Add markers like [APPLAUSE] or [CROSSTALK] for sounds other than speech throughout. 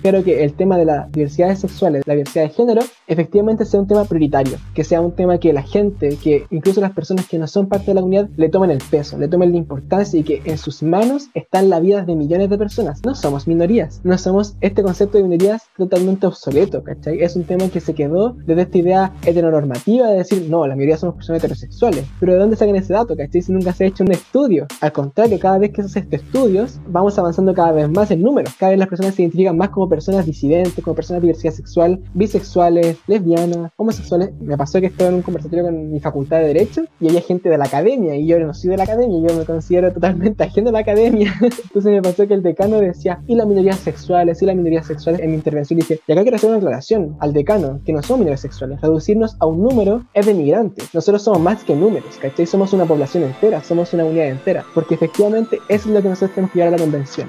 espero que el tema de las diversidades sexuales, la diversidad de género, efectivamente sea un tema prioritario, que sea un tema que la gente, que incluso las personas que no son parte de la comunidad, le tomen el peso, le tomen la importancia y que en sus manos están la vida de millones de personas. No somos minorías, no somos este concepto de minorías totalmente obsoleto, ¿cachai? Es un tema que se quedó desde esta idea heteronormativa de decir, no, la mayoría somos personas heterosexuales. Pero ¿de dónde sacan ese dato, cachai? Si nunca se ha hecho un estudio. Al contrario, cada vez que se hace este estudios, vamos avanzando cada vez más en números. Cada vez las personas se identifican más como personas disidentes, como personas de diversidad sexual, bisexuales, lesbianas, homosexuales. Me pasó que estaba en un conversatorio con mi facultad de Derecho y había gente de la academia y yo no soy de la academia, yo me considero totalmente [LAUGHS] ajeno a la academia. Entonces me pasó que el decano decía, y las minorías sexuales, y las minorías sexuales en mi intervención dije, y acá quiero hacer una aclaración al decano, que no somos minorías sexuales, reducirnos a un número es de migrantes. Nosotros somos más que números, ¿cachai? Somos una población entera, somos una unidad entera, porque efectivamente eso es lo que nosotros tenemos que llevar a la convención.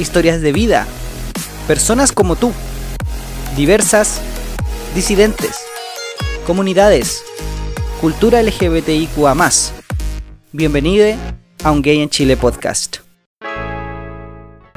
historias de vida, personas como tú, diversas, disidentes, comunidades, cultura LGBTIQA. Bienvenido a Un Gay en Chile podcast.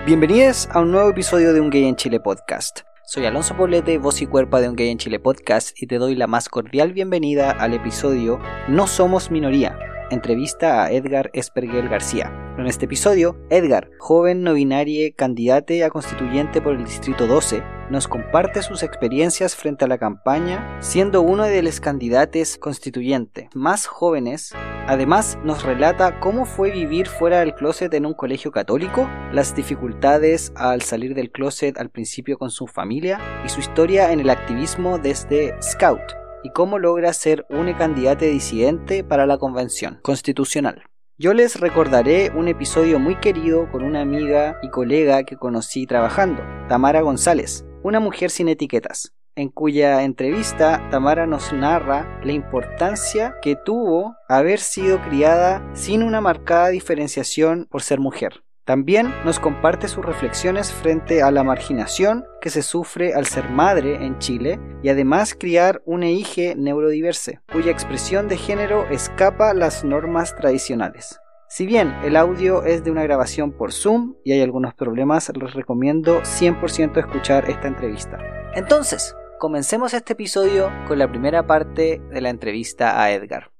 Bienvenidos a un nuevo episodio de Un Gay en Chile podcast. Soy Alonso Poblete, voz y cuerpo de Un Gay en Chile podcast y te doy la más cordial bienvenida al episodio No Somos Minoría entrevista a Edgar Esperguel García. En este episodio, Edgar, joven no binario candidato a constituyente por el Distrito 12, nos comparte sus experiencias frente a la campaña, siendo uno de los candidatos constituyentes más jóvenes. Además, nos relata cómo fue vivir fuera del closet en un colegio católico, las dificultades al salir del closet al principio con su familia y su historia en el activismo desde Scout, y cómo logra ser un candidato disidente para la convención constitucional. Yo les recordaré un episodio muy querido con una amiga y colega que conocí trabajando, Tamara González, una mujer sin etiquetas, en cuya entrevista Tamara nos narra la importancia que tuvo haber sido criada sin una marcada diferenciación por ser mujer. También nos comparte sus reflexiones frente a la marginación que se sufre al ser madre en Chile y además criar una hija neurodiverse, cuya expresión de género escapa las normas tradicionales. Si bien el audio es de una grabación por Zoom y hay algunos problemas, les recomiendo 100% escuchar esta entrevista. Entonces, comencemos este episodio con la primera parte de la entrevista a Edgar.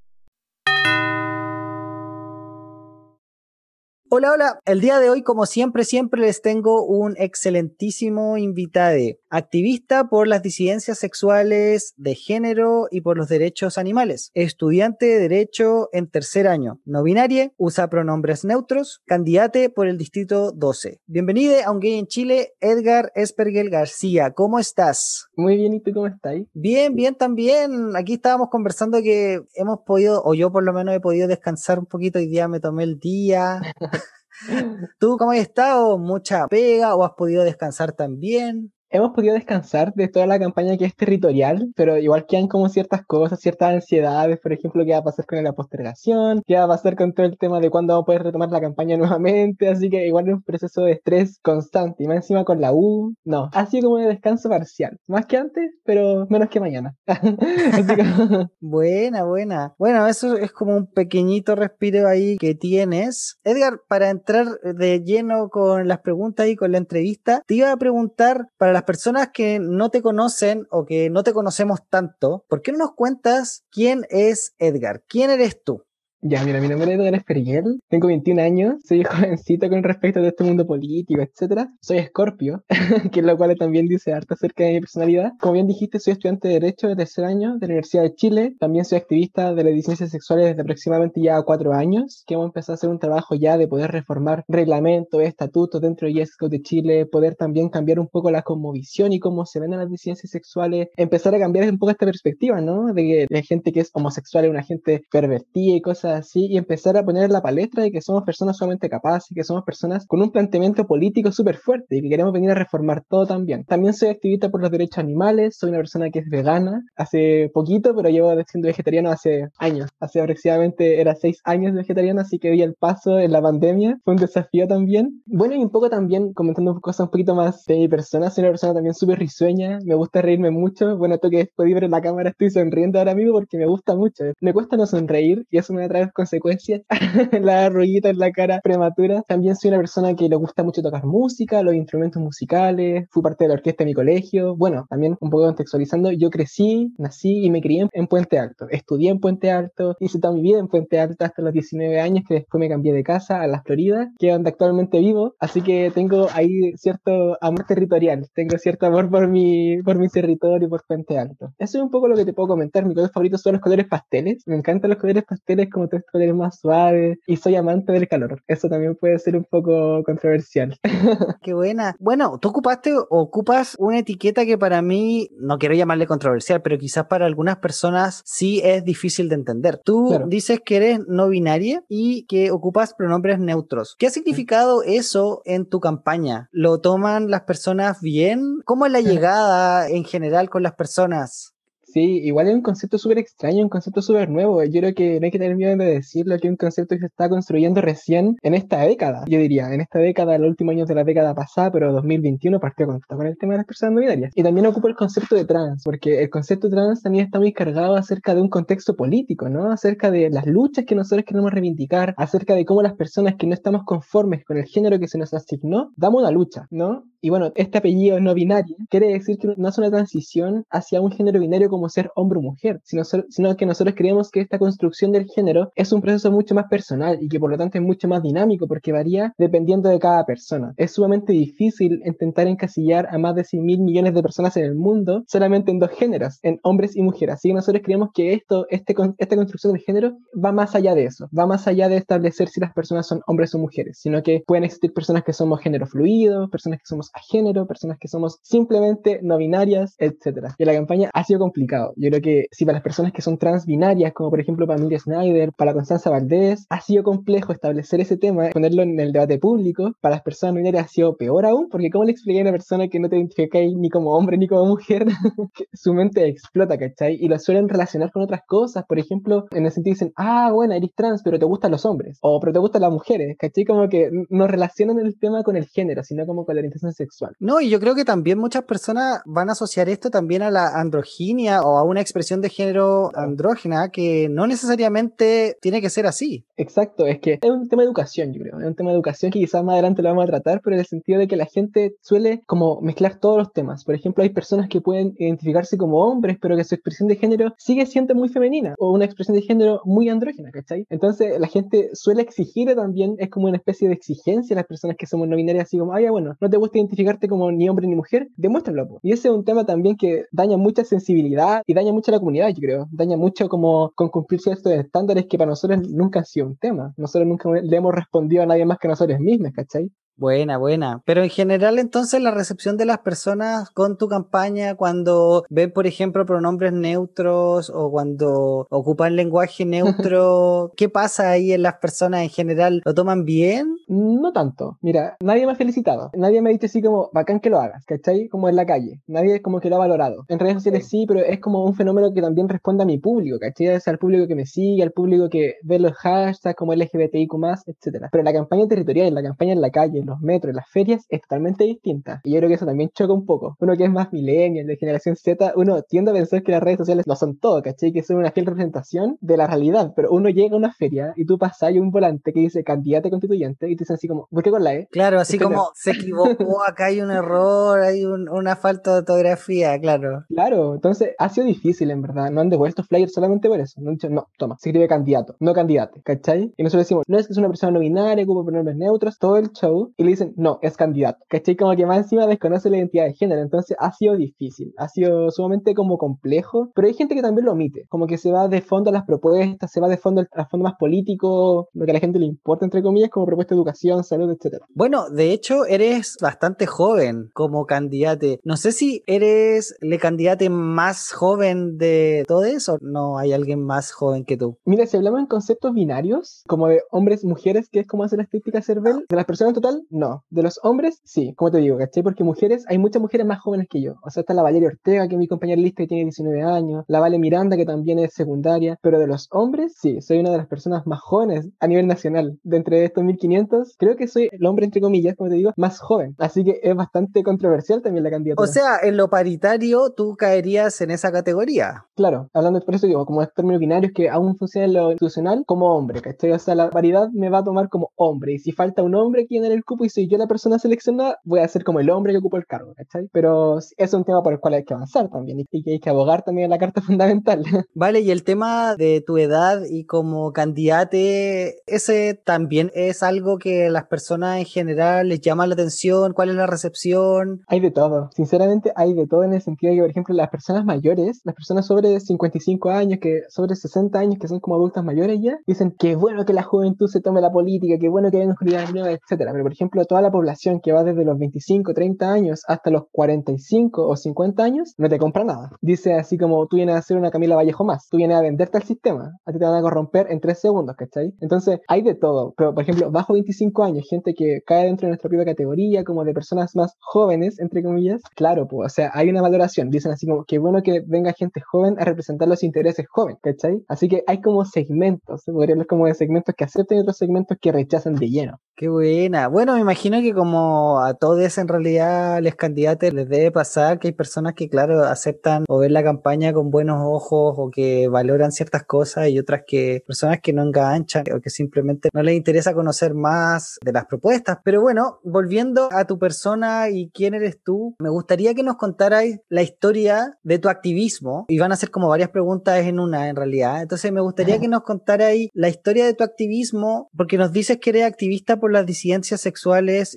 Hola, hola. El día de hoy, como siempre, siempre les tengo un excelentísimo invitado, activista por las disidencias sexuales de género y por los derechos animales, estudiante de Derecho en tercer año, no binaria, usa pronombres neutros, candidate por el Distrito 12. Bienvenido a Un Gay en Chile, Edgar Espergel García. ¿Cómo estás? Muy bien, ¿y tú cómo estás? Bien, bien también. Aquí estábamos conversando que hemos podido, o yo por lo menos he podido descansar un poquito. Hoy día me tomé el día. [LAUGHS] ¿Tú cómo has estado? ¿Mucha pega o has podido descansar también? Hemos podido descansar de toda la campaña que es territorial, pero igual quedan como ciertas cosas, ciertas ansiedades, por ejemplo, qué va a pasar con la postergación, qué va a pasar con todo el tema de cuándo vamos a poder retomar la campaña [LAUGHS] nuevamente, así que igual es un proceso de estrés constante, y más encima con la U, no, ha sido como un descanso parcial, más que antes, pero menos que mañana. [LAUGHS] [LAUGHS] buena, buena. Bueno, eso es como un pequeñito respiro ahí que tienes. Edgar, para entrar de lleno con las preguntas y con la entrevista, te iba a preguntar para las personas que no te conocen o que no te conocemos tanto, ¿por qué no nos cuentas quién es Edgar? ¿Quién eres tú? Ya, mira, mi nombre es Edgar Esperguel, tengo 21 años, soy [LAUGHS] jovencito con respecto a este mundo político, etc. Soy escorpio, [LAUGHS] que es lo cual también dice harto acerca de mi personalidad. Como bien dijiste, soy estudiante de Derecho de tercer año de la Universidad de Chile. También soy activista de las disidencias sexuales desde aproximadamente ya cuatro años, que hemos empezado a hacer un trabajo ya de poder reformar reglamentos, estatutos dentro de YESCO de Chile, poder también cambiar un poco la conmovisión y cómo se ven las disidencias sexuales, empezar a cambiar un poco esta perspectiva, ¿no? De que la gente que es homosexual es una gente pervertida y cosas así y empezar a poner en la palestra de que somos personas sumamente capaces, que somos personas con un planteamiento político súper fuerte y que queremos venir a reformar todo también. También soy activista por los derechos animales, soy una persona que es vegana hace poquito, pero llevo siendo vegetariano hace años. Hace aproximadamente era seis años de vegetariano, así que vi el paso en la pandemia. Fue un desafío también. Bueno, y un poco también comentando cosas un poquito más de mi persona, soy una persona también súper risueña, me gusta reírme mucho. Bueno, esto que de ver en la cámara estoy sonriendo ahora mismo porque me gusta mucho. Me cuesta no sonreír y eso me trae consecuencias. [LAUGHS] la arruguita en la cara prematura. También soy una persona que le gusta mucho tocar música, los instrumentos musicales. Fui parte de la orquesta de mi colegio. Bueno, también un poco contextualizando, yo crecí, nací y me crié en Puente Alto. Estudié en Puente Alto, hice toda mi vida en Puente Alto hasta los 19 años, que después me cambié de casa a las Floridas, que es donde actualmente vivo. Así que tengo ahí cierto amor territorial, tengo cierto amor por mi, por mi territorio, por Puente Alto. Eso es un poco lo que te puedo comentar. Mi color favorito son los colores pasteles. Me encantan los colores pasteles como tres colores más suaves y soy amante del calor. Eso también puede ser un poco controversial. [LAUGHS] Qué buena. Bueno, tú ocupaste o ocupas una etiqueta que para mí, no quiero llamarle controversial, pero quizás para algunas personas sí es difícil de entender. Tú dices que eres no binaria y que ocupas pronombres neutros. ¿Qué ha significado eso en tu campaña? ¿Lo toman las personas bien? ¿Cómo es la [LAUGHS] llegada en general con las personas? Sí, igual es un concepto súper extraño, un concepto súper nuevo. Yo creo que no hay que tener miedo de decirlo, que es un concepto que se está construyendo recién en esta década, yo diría, en esta década, los últimos años de la década pasada, pero 2021 partió con, con el tema de las personas no binarias. Y también ocupa el concepto de trans, porque el concepto trans también está muy cargado acerca de un contexto político, ¿no? Acerca de las luchas que nosotros queremos reivindicar, acerca de cómo las personas que no estamos conformes con el género que se nos asignó, damos una lucha, ¿no? Y bueno, este apellido no binario quiere decir que no es una transición hacia un género binario como ser hombre o mujer, sino, sino que nosotros creemos que esta construcción del género es un proceso mucho más personal y que por lo tanto es mucho más dinámico porque varía dependiendo de cada persona. Es sumamente difícil intentar encasillar a más de 100 mil millones de personas en el mundo solamente en dos géneros, en hombres y mujeres. Así que nosotros creemos que esto, este, esta construcción del género va más allá de eso, va más allá de establecer si las personas son hombres o mujeres, sino que pueden existir personas que somos género fluido, personas que somos a género, personas que somos simplemente no binarias, etc. Y la campaña ha sido complicado. Yo creo que si para las personas que son transbinarias, como por ejemplo para Miriam Snyder, para Constanza Valdés, ha sido complejo establecer ese tema, ponerlo en el debate público. Para las personas binarias ha sido peor aún, porque ¿cómo le expliqué a una persona que no te identificáis ni como hombre ni como mujer? [LAUGHS] su mente explota, ¿cachai? Y lo suelen relacionar con otras cosas. Por ejemplo, en el sentido dicen, ah, bueno, eres trans, pero te gustan los hombres. O pero te gustan las mujeres, ¿cachai? Como que no relacionan el tema con el género, sino como con la orientación sexual sexual. No, y yo creo que también muchas personas van a asociar esto también a la androginia o a una expresión de género andrógena que no necesariamente tiene que ser así. Exacto, es que es un tema de educación, yo creo. Es un tema de educación que quizás más adelante lo vamos a tratar, pero en el sentido de que la gente suele como mezclar todos los temas. Por ejemplo, hay personas que pueden identificarse como hombres, pero que su expresión de género sigue siendo muy femenina o una expresión de género muy andrógena, ¿cachai? Entonces la gente suele exigir también, es como una especie de exigencia a las personas que somos no binarias, así como, ay, bueno, no te gusta identificar identificarte como ni hombre ni mujer, demuéstralo. Y ese es un tema también que daña mucha sensibilidad y daña mucho a la comunidad, yo creo. Daña mucho como con cumplir ciertos estándares que para nosotros nunca han sido un tema. Nosotros nunca le hemos respondido a nadie más que a nosotros mismos, ¿cachai? Buena, buena. Pero en general, entonces, la recepción de las personas con tu campaña, cuando ven, por ejemplo, pronombres neutros o cuando ocupan lenguaje neutro, [LAUGHS] ¿qué pasa ahí en las personas en general? ¿Lo toman bien? No tanto. Mira, nadie me ha felicitado. Nadie me ha dicho así como, bacán que lo hagas, ¿cachai? Como en la calle. Nadie como que lo ha valorado. En redes sociales sí, pero es como un fenómeno que también responde a mi público, ¿cachai? Es al público que me sigue, al público que ve los hashtags como LGBTIQ+, etc. Pero la campaña territorial, la campaña en la calle, los metros, las ferias, es totalmente distinta. Y yo creo que eso también choca un poco. Uno que es más millennial, de generación Z, uno tiende a pensar que las redes sociales no son todo, ¿cachai? Que son una fiel representación de la realidad. Pero uno llega a una feria y tú pasas y un volante que dice candidato constituyente y te dicen así como, ¿por qué con la E? Claro, así como se equivocó, [LAUGHS] acá hay un error, hay una falta de ortografía, claro. Claro, entonces ha sido difícil en verdad. No han devuelto flyers solamente por eso. No han dicho, no, toma, se escribe candidato, no candidato, ¿cachai? Y nosotros decimos, no es que es una persona no binaria, ocupa pronombres neutros, todo el show y le dicen, no, es candidato, ¿cachai? Como que más encima desconoce la identidad de género, entonces ha sido difícil, ha sido sumamente como complejo, pero hay gente que también lo omite, como que se va de fondo a las propuestas, se va de fondo al fondo más político, lo que a la gente le importa, entre comillas, como propuesta de educación, salud, etcétera. Bueno, de hecho, eres bastante joven como candidato. No sé si eres el candidato más joven de todo eso, no hay alguien más joven que tú. Mira, si hablamos en conceptos binarios, como de hombres, mujeres, que es como hace la estética Cervel, de las personas en total, no. De los hombres, sí, como te digo, ¿cachai? Porque mujeres, hay muchas mujeres más jóvenes que yo. O sea, está la Valeria Ortega, que es mi compañera lista, que tiene 19 años, la Vale Miranda, que también es secundaria, pero de los hombres, sí, soy una de las personas más jóvenes a nivel nacional. De entre estos 1500, creo que soy el hombre, entre comillas, como te digo, más joven. Así que es bastante controversial también la candidatura. O sea, en lo paritario, tú caerías en esa categoría. Claro, hablando por eso digo, como es términos binarios que aún funciona en lo institucional como hombre, ¿cachai? O sea, la paridad me va a tomar como hombre. Y si falta un hombre aquí en el cupo y soy yo la persona seleccionada, voy a ser como el hombre que ocupa el cargo, ¿cachai? Pero es un tema por el cual hay que avanzar también y que hay que abogar también en la carta [LAUGHS] fundamental. Vale, y el tema de tu edad y como candidate, ese también es algo que las personas en general les llama la atención. ¿Cuál es la recepción? Hay de todo. Sinceramente, hay de todo en el sentido de que, por ejemplo, las personas mayores, las personas sobre 55 años, que sobre 60 años, que son como adultas mayores ya, dicen que bueno que la juventud se tome la política, que bueno que vengan unidades nuevas, etcétera. Pero, por ejemplo, toda la población que va desde los 25, 30 años hasta los 45 o 50 años, no te compra nada. Dice así como tú vienes a hacer una Camila Vallejo más, tú vienes a venderte al sistema, a ti te van a corromper en tres segundos, ¿cachai? Entonces, hay de todo. Pero, por ejemplo, bajo 25 años, gente que cae dentro de nuestra propia categoría, como de personas más jóvenes, entre comillas, claro, pues, o sea, hay una valoración. Dicen así como que bueno que venga gente joven a representar los intereses jóvenes, ¿cachai? Así que hay como segmentos, se podría hablar como de segmentos que aceptan y otros segmentos que rechazan de lleno. Qué buena. Bueno, me imagino que como a todos en realidad los candidatos les debe pasar que hay personas que, claro, aceptan o ven la campaña con buenos ojos o que valoran ciertas cosas y otras que personas que no enganchan o que simplemente no les interesa conocer más de las propuestas. Pero bueno, volviendo a tu persona y quién eres tú, me gustaría que nos contaras la historia de tu activismo y van a ser como varias preguntas en una en realidad. Entonces me gustaría que nos contaras la historia de tu activismo porque nos dices que eres activista por las disidencias sexuales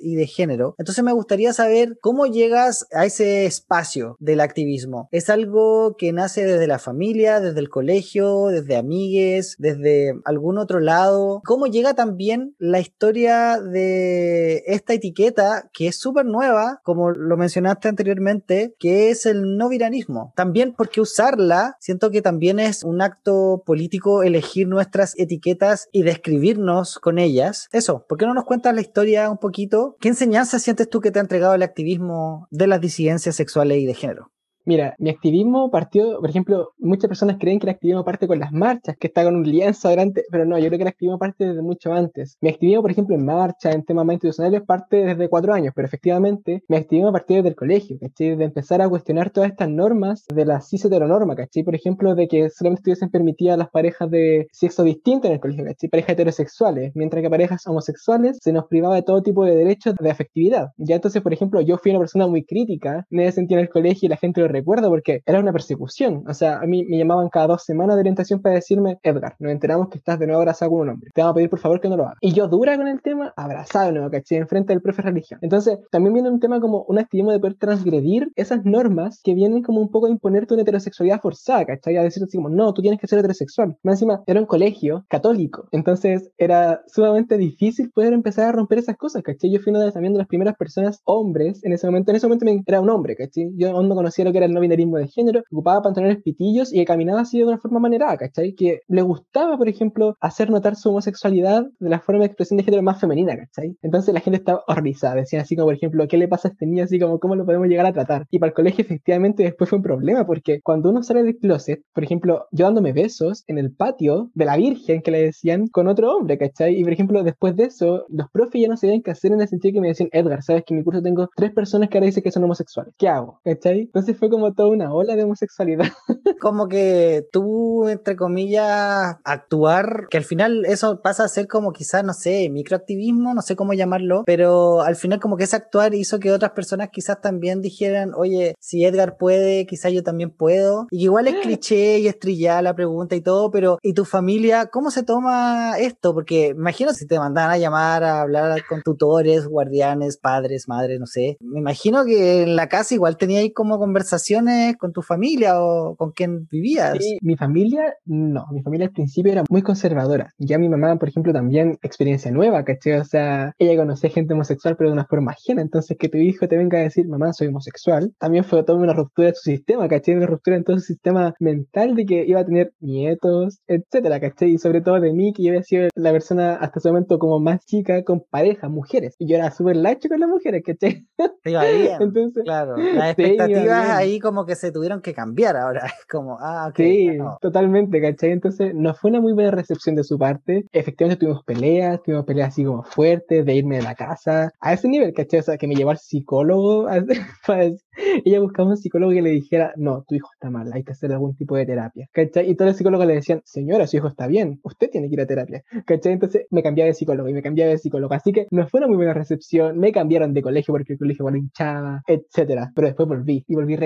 y de género. Entonces me gustaría saber cómo llegas a ese espacio del activismo. ¿Es algo que nace desde la familia, desde el colegio, desde amigues, desde algún otro lado? ¿Cómo llega también la historia de esta etiqueta que es súper nueva, como lo mencionaste anteriormente, que es el no viranismo? También porque usarla, siento que también es un acto político elegir nuestras etiquetas y describirnos con ellas. Eso, ¿por qué no nos cuentas la historia un poquito? ¿Qué enseñanza sientes tú que te ha entregado el activismo de las disidencias sexuales y de género? Mira, mi activismo partió, por ejemplo, muchas personas creen que el activismo parte con las marchas, que está con un lienzo adelante, pero no, yo creo que el activismo parte desde mucho antes. Mi activismo, por ejemplo, en marcha, en temas más institucionales, parte desde cuatro años, pero efectivamente mi activismo partió desde el colegio, ¿cachai? De empezar a cuestionar todas estas normas de la cis heteronorma, ¿cachai? Por ejemplo, de que solamente estuviesen permitidas las parejas de sexo distinto en el colegio, ¿cachai? Parejas heterosexuales, mientras que parejas homosexuales se nos privaba de todo tipo de derechos de afectividad. Ya entonces, por ejemplo, yo fui una persona muy crítica en ese en el colegio y la gente lo recuerdo porque era una persecución. O sea, a mí me llamaban cada dos semanas de orientación para decirme, Edgar, nos enteramos que estás de nuevo abrazado con un hombre. Te vamos a pedir por favor que no lo hagas. Y yo dura con el tema, abrazado nuevo, ¿cachai? Enfrente del profe religión. Entonces, también viene un tema como un activismo de poder transgredir esas normas que vienen como un poco a imponerte una heterosexualidad forzada, ¿cachai? A decir así como, no, tú tienes que ser heterosexual. Más encima, era un colegio católico. Entonces, era sumamente difícil poder empezar a romper esas cosas, ¿cachai? Yo fui una de, también de las primeras personas hombres en ese momento. En ese momento era un hombre, ¿cachai? Yo aún no conocía lo que era el no binarismo de género, ocupaba pantalones pitillos y que caminaba así de una forma manerada, ¿cachai? Que le gustaba, por ejemplo, hacer notar su homosexualidad de la forma de expresión de género más femenina, ¿cachai? Entonces la gente estaba horrorizada, decían así como, por ejemplo, ¿qué le pasa a este niño? Así como, ¿cómo lo podemos llegar a tratar? Y para el colegio efectivamente después fue un problema, porque cuando uno sale del closet, por ejemplo, yo dándome besos en el patio de la Virgen que le decían con otro hombre, ¿cachai? Y por ejemplo, después de eso, los profes ya no sabían qué hacer en el sentido que me decían, Edgar, sabes que en mi curso tengo tres personas que ahora dicen que son homosexuales, ¿qué hago? ¿cachai? Entonces fue como como toda una ola de homosexualidad. [LAUGHS] Como que tú, entre comillas, actuar, que al final eso pasa a ser como quizás, no sé, microactivismo, no sé cómo llamarlo, pero al final como que ese actuar hizo que otras personas quizás también dijeran, oye, si Edgar puede, quizás yo también puedo. Y igual es cliché y estrellada la pregunta y todo, pero ¿y tu familia cómo se toma esto? Porque imagino si te mandan a llamar a hablar con tutores, guardianes, padres, madres, no sé. Me imagino que en la casa igual teníais como conversaciones con tu familia o con quien vivías. Sí, mi familia, no, mi familia al principio era muy conservadora. Ya mi mamá, por ejemplo, también experiencia nueva, ¿cachai? O sea, ella conocía gente homosexual, pero de una forma ajena. Entonces, que tu hijo te venga a decir, mamá, soy homosexual, también fue toda una ruptura de su sistema, ¿cachai? Una ruptura en todo su sistema mental de que iba a tener nietos, etcétera, ¿cachai? Y sobre todo de mí, que yo había sido la persona hasta ese momento como más chica con pareja, mujeres. Y yo era súper lacho con las mujeres, ¿cachai? [LAUGHS] Entonces, claro, [LAUGHS] las expectativas ahí como que se tuvieron que cambiar ahora. [LAUGHS] Como, ah, ok. Sí, totalmente, ¿cachai? Entonces, no fue una muy buena recepción de su parte. Efectivamente, tuvimos peleas, tuvimos peleas así como fuertes, de irme de la casa, a ese nivel, ¿cachai? O sea, que me llevó al psicólogo. [LAUGHS] ella buscaba un psicólogo que le dijera, no, tu hijo está mal, hay que hacer algún tipo de terapia, ¿cachai? Y todos los psicólogos le decían, señora, su hijo está bien, usted tiene que ir a terapia, ¿cachai? Entonces, me cambiaba de psicólogo y me cambiaba de psicólogo. Así que no fue una muy buena recepción. Me cambiaron de colegio porque el colegio igual hinchaba, etcétera. Pero después volví y volví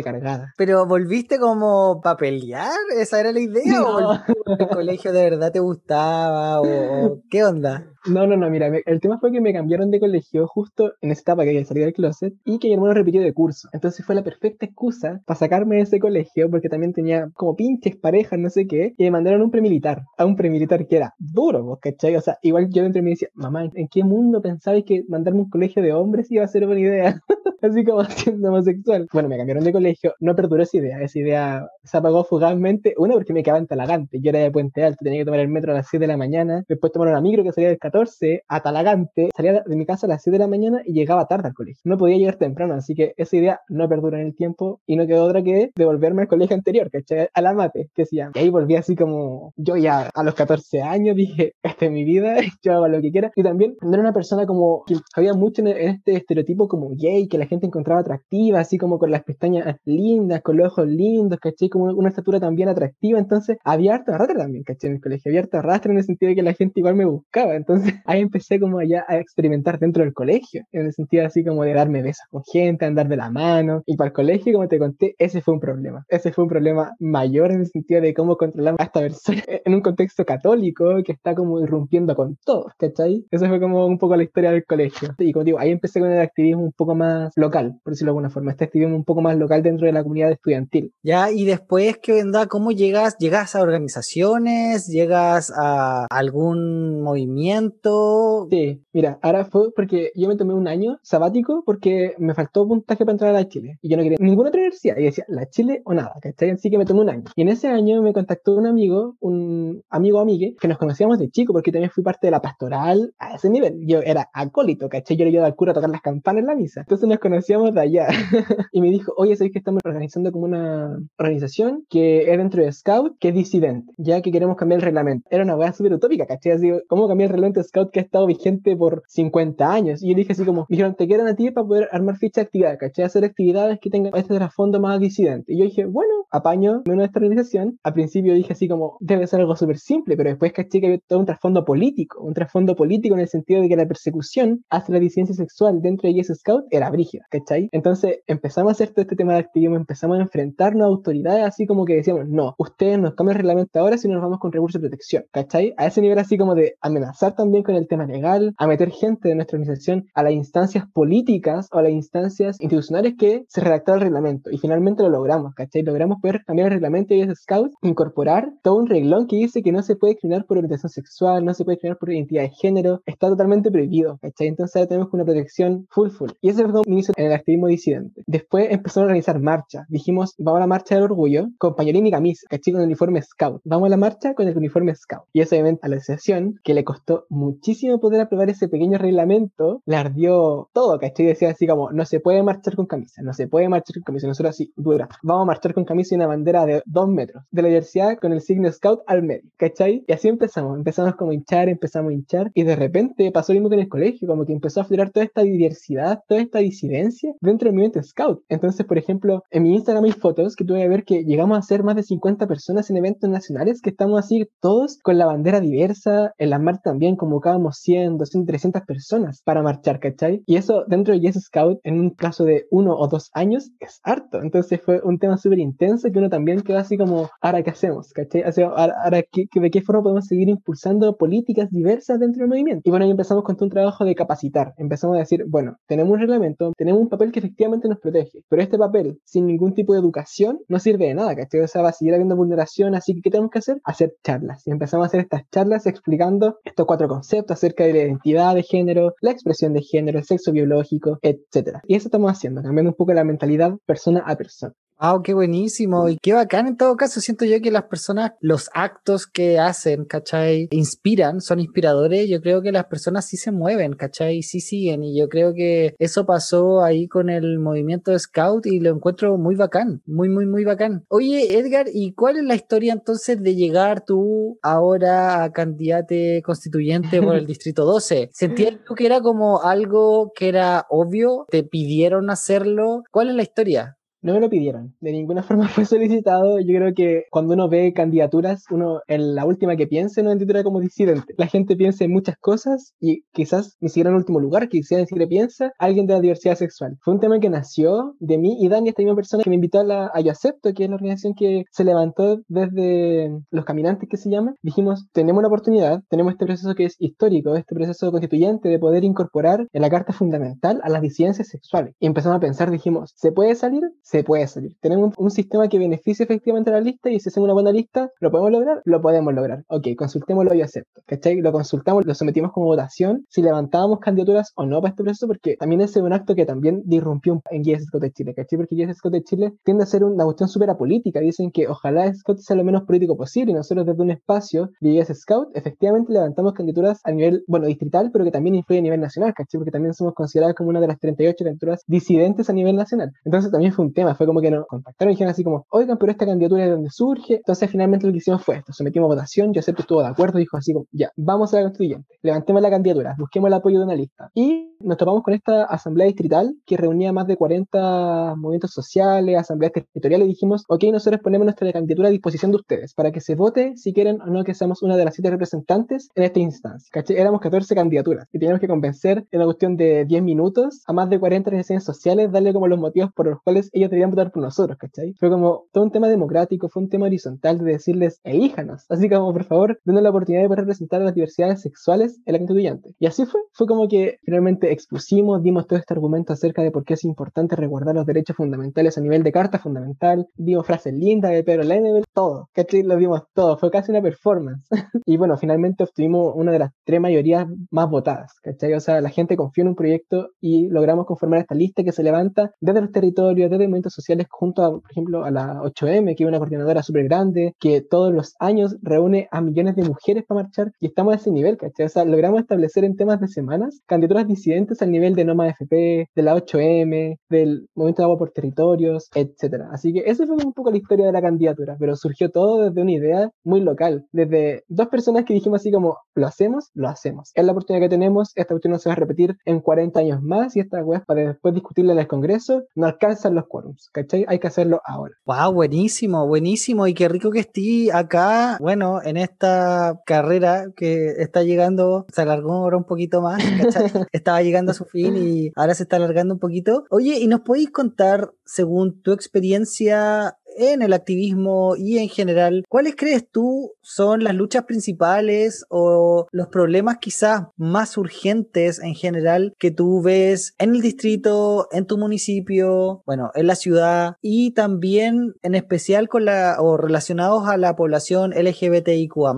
Pero volviste como para pelear, esa era la idea. ¿O el [LAUGHS] colegio de verdad te gustaba? ¿O, qué onda? No, no, no, mira, el tema fue que me cambiaron de colegio justo en esa etapa que había salido del closet y que mi hermano repitió de curso. Entonces fue la perfecta excusa para sacarme de ese colegio porque también tenía como pinches parejas, no sé qué, y me mandaron a un premilitar, a un premilitar que era duro, ¿vos cachai? O sea, igual yo dentro de mí decía, mamá, ¿en qué mundo pensabais que mandarme a un colegio de hombres iba a ser buena idea? [LAUGHS] Así como [LAUGHS] siendo homosexual. Bueno, me cambiaron de colegio, no perduró esa idea, esa idea se apagó fugazmente, una porque me quedaba en Talagante, yo era de Puente Alto, tenía que tomar el metro a las 7 de la mañana, después tomar una micro que salía del 14 a Talagante, salía de mi casa a las 7 de la mañana y llegaba tarde al colegio. No podía llegar temprano, así que esa idea no perduró en el tiempo y no quedó otra que devolverme al colegio anterior, ¿cachai? A la mate, que se llama. Y ahí volví así como, yo ya a los 14 años dije, [LAUGHS] esta es mi vida, [LAUGHS] yo hago lo que quiera. Y también no era una persona como que había mucho en este estereotipo como gay, que la gente encontraba atractiva, así como con las pestañas lindas, con los ojos lindos, ¿cachai? Como una estatura también atractiva. Entonces había harto arrastre también, ¿cachai? En el colegio había harto arrastre en el sentido de que la gente igual me buscaba. Entonces [LAUGHS] ahí empecé como allá a experimentar dentro del colegio, en el sentido así como de darme besos con gente, andar de la mano. Y para el colegio, como te conté, ese fue un problema. Ese fue un problema mayor en el sentido de cómo controlar a esta persona [LAUGHS] en un contexto católico que está como irrumpiendo con todo, ¿cachai? Eso fue como un poco la historia del colegio. Y como digo, ahí empecé con el activismo un poco más local, por decirlo de alguna forma, este activismo un poco más local dentro de la comunidad estudiantil. Ya, y después, ¿qué onda? ¿Cómo llegas? ¿Llegas a organizaciones? ¿Llegas a algún movimiento? Sí, mira, ahora fue porque yo me tomé un año sabático porque me faltó puntaje para entrar a la Chile y yo no quería ninguna otra universidad y decía la Chile o nada, ¿cachai? Así que me tomé un año. Y en ese año me contactó un amigo, un amigo amigue, que nos conocíamos de chico porque también fui parte de la pastoral a ese nivel. Yo era acólito, ¿cachai? Yo le iba al cura a tocar las campanas en la misa. Entonces nos conocíamos de allá. [LAUGHS] y me dijo, oye, ¿sabéis que estamos organizando como una organización que es dentro de Scout, que es disidente, ya que queremos cambiar el reglamento? Era una weá súper utópica, ¿cachai? Así, ¿cómo cambiar el reglamento de Scout que ha estado vigente por 50 años? Y yo dije así como, dijeron, te quedan a ti para poder armar ficha de actividad, ¿cachai? Hacer actividades que tengan este trasfondo más disidente. Y yo dije, bueno, apaño de esta organización. Al principio dije así como, debe ser algo súper simple, pero después caché que había todo un trasfondo político, un trasfondo político en el sentido de que la persecución hacia la disidencia sexual dentro de Yes Scout era brígida, ¿cachai? Entonces empezamos a hacer todo este tema de activismo, empezamos a enfrentarnos a autoridades así como que decíamos, no, ustedes nos cambian el reglamento ahora si no nos vamos con recursos de protección, ¿cachai? A ese nivel así como de amenazar también con el tema legal, a meter gente de nuestra organización a las instancias políticas o a las instancias institucionales que se redactaba el reglamento. Y finalmente lo logramos, ¿cachai? Logramos poder cambiar el reglamento de Scouts, incorporar todo un reglón que dice que no se puede discriminar por orientación sexual, no se puede discriminar por identidad de género, está totalmente prohibido, ¿cachai? Entonces ahora tenemos una protección full full. Y ese fue un en el activismo disidente. Después empezamos a organizar marchas. Dijimos, vamos a la marcha del orgullo con pañolín y camisa, ¿cachai? Con el uniforme Scout. Vamos a la marcha con el uniforme Scout. Y eso obviamente a la asociación, que le costó muchísimo poder aprobar ese pequeño reglamento, le ardió todo, ¿cachai? Decía así como, no se puede marchar con camisa, no se puede marchar con camisa. Nosotros así, dura. Vamos a marchar con camisa y una bandera de dos metros de la diversidad con el signo Scout al medio, ¿cachai? Y así empezamos, empezamos como a hinchar, empezamos a hinchar y de repente pasó lo mismo que en el colegio, como que empezó a aflorar toda esta diversidad, toda esta disidencia disidencia dentro del movimiento Scout. Entonces, por ejemplo, en mi Instagram hay fotos que tuve que ver que llegamos a ser más de 50 personas en eventos nacionales que estamos así todos con la bandera diversa. En las marchas también convocábamos 100, 200, 300 personas para marchar, ¿cachai? Y eso dentro de Yes Scout en un plazo de uno o dos años es harto. Entonces fue un tema súper intenso que uno también quedó así como, ¿ahora qué hacemos? ¿cachai? ahora, ahora ¿de qué forma podemos seguir impulsando políticas diversas dentro del movimiento? Y bueno, ahí empezamos con un trabajo de capacitar. Empezamos a decir, bueno, tenemos un reglamento, tenemos un papel que efectivamente nos protege, pero este papel, sin ningún tipo de educación, no sirve de nada, ¿cachai? O sea, va a seguir habiendo vulneración, así que ¿qué tenemos que hacer? Hacer charlas. Y empezamos a hacer estas charlas explicando estos cuatro conceptos acerca de la identidad de género, la expresión de género, el sexo biológico, etc. Y eso estamos haciendo, cambiando un poco la mentalidad persona a persona. Wow, qué buenísimo y qué bacán en todo caso. Siento yo que las personas, los actos que hacen, ¿cachai? Inspiran, son inspiradores. Yo creo que las personas sí se mueven, ¿cachai? Sí siguen y yo creo que eso pasó ahí con el movimiento Scout y lo encuentro muy bacán, muy, muy, muy bacán. Oye, Edgar, ¿y cuál es la historia entonces de llegar tú ahora a candidate constituyente por el [LAUGHS] Distrito 12? ¿Sentías tú que era como algo que era obvio? ¿Te pidieron hacerlo? ¿Cuál es la historia? No me lo pidieron, de ninguna [LAUGHS] forma fue solicitado. Yo creo que cuando uno ve candidaturas, uno en la última que piense no titular como disidente. La gente piensa en muchas cosas y quizás ni siquiera en último lugar, quizás ni siquiera piensa alguien de la diversidad sexual. Fue un tema que nació de mí y Dani, esta misma persona que me invitó a, la, Yo Acepto, que es la organización que se levantó desde los caminantes que se llama. Dijimos, tenemos una oportunidad, tenemos este proceso que es histórico, este proceso constituyente de poder incorporar en la Carta Fundamental a las disidencias sexuales. Y empezamos a pensar, dijimos, ¿se puede salir? Se puede salir. Tenemos un, sistema que beneficia efectivamente a la lista y si hacemos una buena lista, ¿lo podemos lograr? Lo podemos lograr. Ok, consultémoslo y acepto. ¿Cachai? Lo consultamos, lo sometimos como votación, si levantábamos candidaturas o no para este proceso, porque también ese es un acto que también disrumpió en Guías Scott de Chile, ¿cachai? Porque Guías Scott de Chile tiende a ser una cuestión súper apolítica. Dicen que ojalá Scott sea lo menos político posible y nosotros desde un espacio de Guías Scout efectivamente levantamos candidaturas a nivel, bueno, distrital, pero que también influye a nivel nacional, ¿cachai? Porque también somos considerados como una de las 38 candidaturas disidentes a nivel nacional. Entonces también fue un tema, fue como que nos contactaron y dijeron así como, oigan, pero esta candidatura de dónde surge. Entonces finalmente lo que hicimos fue esto, sometimos a votación, yo acepto estuvo de acuerdo, dijo así como, ya, vamos a la constituyente, levantemos la candidatura, busquemos el apoyo de una lista. Y nos topamos con esta asamblea distrital que reunía más de 40 movimientos sociales, asambleas territoriales, y dijimos, ok, nosotros ponemos nuestra candidatura a disposición de ustedes para que se vote si quieren o no que seamos una de las siete representantes en esta instancia. ¿Cachai? Éramos 14 candidaturas y teníamos que convencer en una cuestión de 10 minutos a más de 40 organizaciones sociales, darle como los motivos por los cuales ellos deberían votar por nosotros, ¿cachai? Fue como todo un tema democrático, fue un tema horizontal de decirles, elíjanos. Así como, por favor, denos la oportunidad de poder representar las diversidades sexuales en la constituyente. Y así fue. Fue como que finalmente expusimos, dimos todo este argumento acerca de por qué es importante resguardar los derechos fundamentales a nivel de carta fundamental, dimos frases lindas de Pedro Lenevel, todo, ¿cachai? Lo dimos todo, fue casi una performance. [LAUGHS] y bueno, finalmente obtuvimos una de las tres mayorías más votadas, ¿cachai? O sea, la gente confió en un proyecto y logramos conformar esta lista que se levanta desde los territorios, desde movimientos sociales, junto a, por ejemplo, a la 8M, que es una coordinadora súper grande, que todos los años reúne a millones de mujeres para marchar, y estamos a ese nivel, ¿cachai? O sea, logramos establecer en temas de semanas candidaturas disidentes al nivel de Noma FP, de la 8M, del Movimiento de Agua por Territorios, etcétera. Así que esa fue un poco la historia de la candidatura, pero surgió todo desde una idea muy local, desde dos personas que dijimos así como, lo hacemos, lo hacemos. Es la oportunidad que tenemos, esta cuestión no se va a repetir en 40 años más, y esta web para después discutirla en el Congreso, no alcanzan los quórums, ¿cachai? Hay que hacerlo ahora. Wow, buenísimo, buenísimo. Y qué rico que esté acá, bueno, en esta carrera que está llegando, se alargó ahora un poquito más, [LAUGHS] Estaba llegando a su fin y ahora se está alargando un poquito. Oye, ¿y nos podéis contar, según tu experiencia en el activismo y en general, ¿cuáles crees tú son las luchas principales o los problemas quizás más urgentes en general que tú ves en el distrito, en tu municipio, bueno, en la ciudad y también en especial con la o relacionados a la población LGBTIQA+.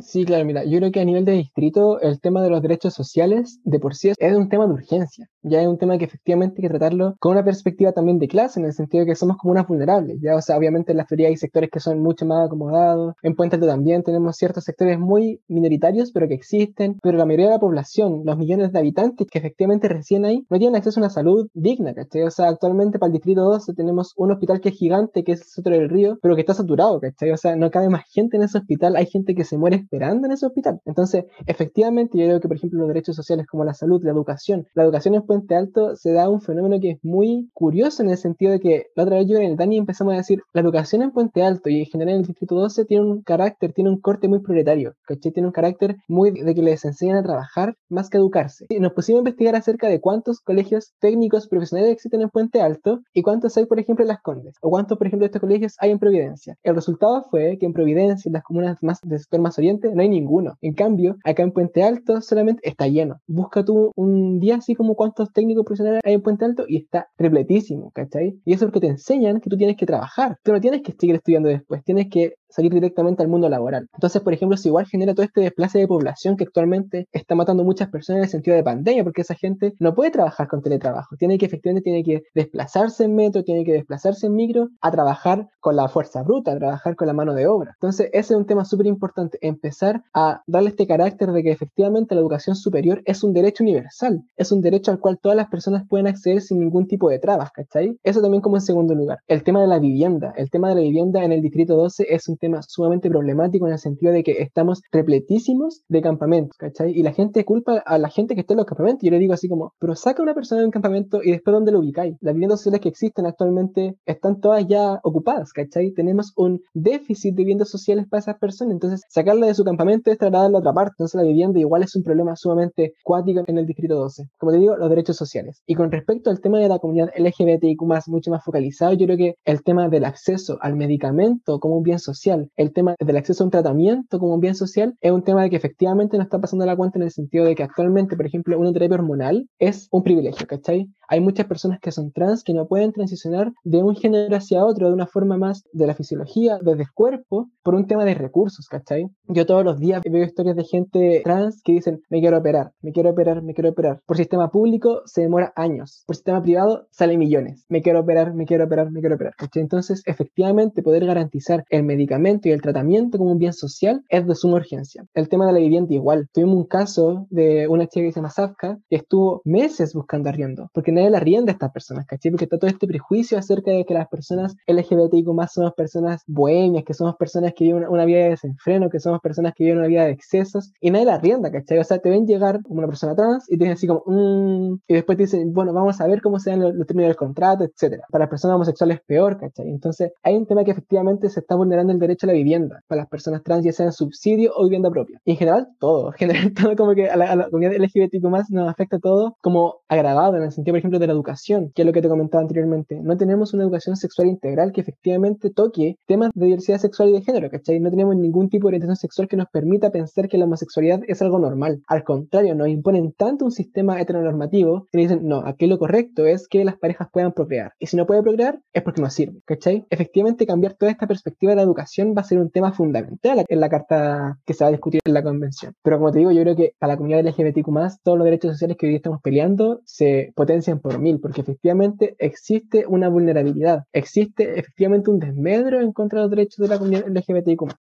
Sí, claro, mira, yo creo que a nivel de distrito el tema de los derechos sociales de por sí es un tema de urgencia, ya es un tema que efectivamente hay que tratarlo con una perspectiva también de clase, en el sentido de que somos comunas vulnerables, ya, o sea, obviamente en la feria hay sectores que son mucho más acomodados, en Puente también tenemos ciertos sectores muy minoritarios, pero que existen, pero la mayoría de la población, los millones de habitantes que efectivamente residen ahí, no tienen acceso a una salud digna, ¿cachai? O sea, actualmente para el distrito 12 tenemos un hospital que es gigante, que es el Sotro del Río, pero que está saturado, ¿cachai? O sea, no cabe más gente en ese hospital, hay gente que se muere esperando en ese hospital. Entonces, efectivamente, yo creo que, por ejemplo, los derechos sociales como la salud, la educación, la educación en Puente Alto se da un fenómeno que es muy curioso en el sentido de que la otra vez yo en el Dani empezamos a decir, la educación en Puente Alto y en general en el Distrito 12 tiene un carácter, tiene un corte muy proletario, ¿cachai? Tiene un carácter muy de que les enseñan a trabajar más que educarse. Y nos pusimos a investigar acerca de cuántos colegios técnicos profesionales existen en Puente Alto y cuántos hay, por ejemplo, en Las Condes, o cuántos, por ejemplo, de estos colegios hay en Providencia. El resultado fue que en Providencia, en las comunas más del sector más oriente, no hay ninguno. En cambio, acá en Puente Alto solamente está lleno. Busca tú un día así como cuántos técnicos profesionales hay en Puente Alto y está repletísimo, ¿cachai? Y eso es porque te enseñan que tú tienes que trabajar. Tú no tienes que seguir estudiando después, tienes que salir directamente al mundo laboral. Entonces, por ejemplo, si igual genera todo este desplace de población que actualmente está matando muchas personas en el sentido de pandemia, porque esa gente no puede trabajar con teletrabajo, tiene que efectivamente tiene que desplazarse en metro, tiene que desplazarse en micro a trabajar con la fuerza bruta, a trabajar con la mano de obra. Entonces, ese es un tema súper importante, empezar a darle este carácter de que efectivamente la educación superior es un derecho universal, es un derecho al cual todas las personas pueden acceder sin ningún tipo de trabas, ¿cachai? Eso también como en segundo lugar. El tema de la vivienda, el tema de la vivienda en el Distrito 12 es un tema sumamente problemático en el sentido de que estamos repletísimos de campamentos, ¿cachai? Y la gente culpa a la gente que está en los campamentos. Yo le digo así como, pero saca a una persona de un campamento y después dónde lo ubicáis. Las viviendas sociales que existen actualmente están todas ya ocupadas, ¿cachai? Tenemos un déficit de viviendas sociales para esas personas, entonces sacarla de su campamento es trasladarla a otra parte. Entonces la vivienda igual es un problema sumamente cuático en el Distrito 12. Como te digo, los derechos sociales. Y con respecto al tema de la comunidad LGBTIQ+, mucho más focalizado, yo creo que el tema del acceso al medicamento como un bien social, el tema del acceso a un tratamiento como un bien social es un tema de que efectivamente no está pasando la cuenta en el sentido de que actualmente, por ejemplo, una terapia hormonal es un privilegio, ¿cachai? Hay muchas personas que son trans que no pueden transicionar de un género hacia otro de una forma más de la fisiología, desde el cuerpo, por un tema de recursos, ¿cachai? Yo todos los días veo historias de gente trans que dicen, me quiero operar, me quiero operar, me quiero operar. Por sistema público se demora años, por sistema privado sale millones. Me quiero operar, me quiero operar, me quiero operar, ¿cachai? Entonces, efectivamente, poder garantizar el medicamento y el tratamiento como un bien social es de suma urgencia. El tema de la vivienda igual. Tuvimos un caso de una chica que se llama Safka que estuvo meses buscando arriendo, porque nadie la arrienda a estas personas, ¿cachai? Porque está todo este prejuicio acerca de que las personas LGBTIQ más somos personas bohemias, que somos personas que viven una, vida de desenfreno, que somos personas que viven una vida de excesos, y nadie la arrienda, ¿cachai? O sea, te ven llegar como una persona trans y te dicen así como, mmm, y después te dicen, bueno, vamos a ver cómo se dan los, los términos del contrato, etcétera. Para las personas homosexuales peor, ¿cachai? Entonces, hay un tema que efectivamente se está vulnerando el derecho a la vivienda para las personas trans, ya sea en subsidio o vivienda propia. Y en general, todo. [LAUGHS] En general, todo como que a la, a la comunidad LGBTIQ más nos afecta todo como agravado en el sentido, por ejemplo, de la educación, que es lo que te comentaba anteriormente. No tenemos una educación sexual integral que efectivamente toque temas de diversidad sexual y de género, ¿cachai? No tenemos ningún tipo de orientación sexual que nos permita pensar que la homosexualidad es algo normal. Al contrario, nos imponen tanto un sistema heteronormativo que dicen, no, aquí lo correcto es que las parejas puedan procrear. Y si no puede procrear, es porque no sirve, ¿cachai? Efectivamente, cambiar toda esta perspectiva de la educación va a ser un tema fundamental en la carta que se va a discutir en la convención. Pero como te digo, yo creo que para la comunidad LGBTQ todos los derechos sociales que hoy estamos peleando se potencian por mil, porque efectivamente existe una vulnerabilidad, existe efectivamente un desmedro en contra de los derechos de la comunidad LGBTQ.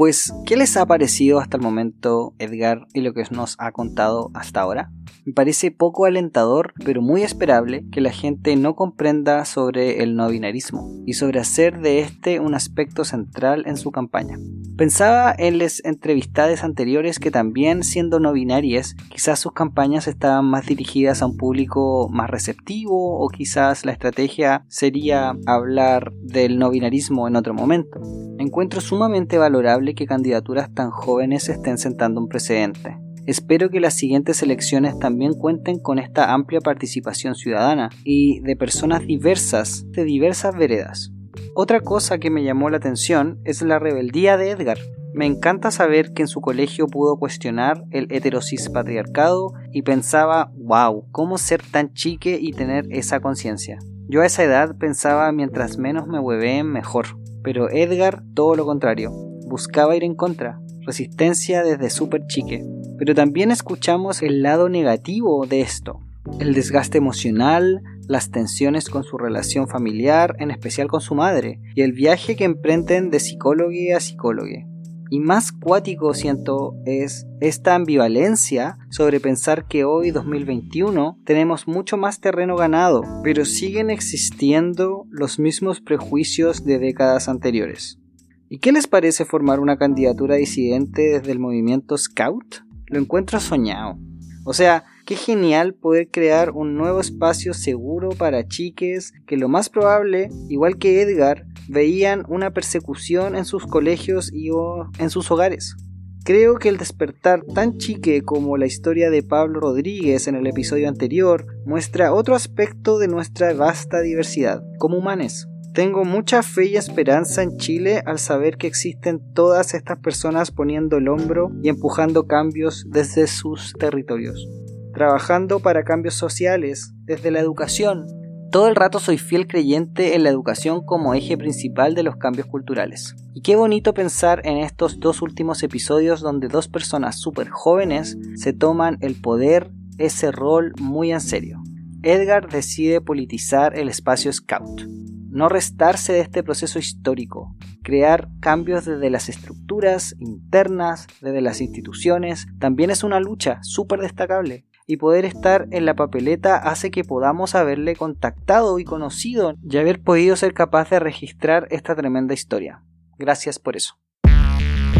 Pues, ¿qué les ha parecido hasta el momento Edgar y lo que nos ha contado hasta ahora? Me parece poco alentador, pero muy esperable que la gente no comprenda sobre el no binarismo y sobre hacer de este un aspecto central en su campaña. Pensaba en las entrevistades anteriores que también siendo no binarias, quizás sus campañas estaban más dirigidas a un público más receptivo o quizás la estrategia sería hablar del no binarismo en otro momento. Encuentro sumamente valorable que candidaturas tan jóvenes estén sentando un precedente. Espero que las siguientes elecciones también cuenten con esta amplia participación ciudadana y de personas diversas de diversas veredas. Otra cosa que me llamó la atención es la rebeldía de Edgar. Me encanta saber que en su colegio pudo cuestionar el heterosis patriarcado y pensaba, wow, ¿cómo ser tan chique y tener esa conciencia? Yo a esa edad pensaba mientras menos me hueveen mejor, pero Edgar todo lo contrario, buscaba ir en contra, resistencia desde súper chique. Pero también escuchamos el lado negativo de esto, el desgaste emocional, las tensiones con su relación familiar, en especial con su madre, y el viaje que emprenden de psicólogo a psicólogo. Y más cuático siento es esta ambivalencia sobre pensar que hoy 2021 tenemos mucho más terreno ganado, pero siguen existiendo los mismos prejuicios de décadas anteriores. ¿Y qué les parece formar una candidatura disidente desde el movimiento Scout? Lo encuentro soñado. O sea, qué genial poder crear un nuevo espacio seguro para chiques que lo más probable, igual que Edgar, veían una persecución en sus colegios y o en sus hogares. Creo que el despertar tan chique como la historia de Pablo Rodríguez en el episodio anterior muestra otro aspecto de nuestra vasta diversidad como humanes. Tengo mucha fe y esperanza en Chile al saber que existen todas estas personas poniendo el hombro y empujando cambios desde sus territorios, trabajando para cambios sociales, desde la educación. Todo el rato soy fiel creyente en la educación como eje principal de los cambios culturales. Y qué bonito pensar en estos dos últimos episodios donde dos personas súper jóvenes se toman el poder, ese rol muy en serio. Edgar decide politizar el espacio Scout no restarse de este proceso histórico, crear cambios desde las estructuras internas, desde las instituciones, también es una lucha súper destacable. Y poder estar en la papeleta hace que podamos haberle contactado y conocido y haber podido ser capaz de registrar esta tremenda historia. Gracias por eso.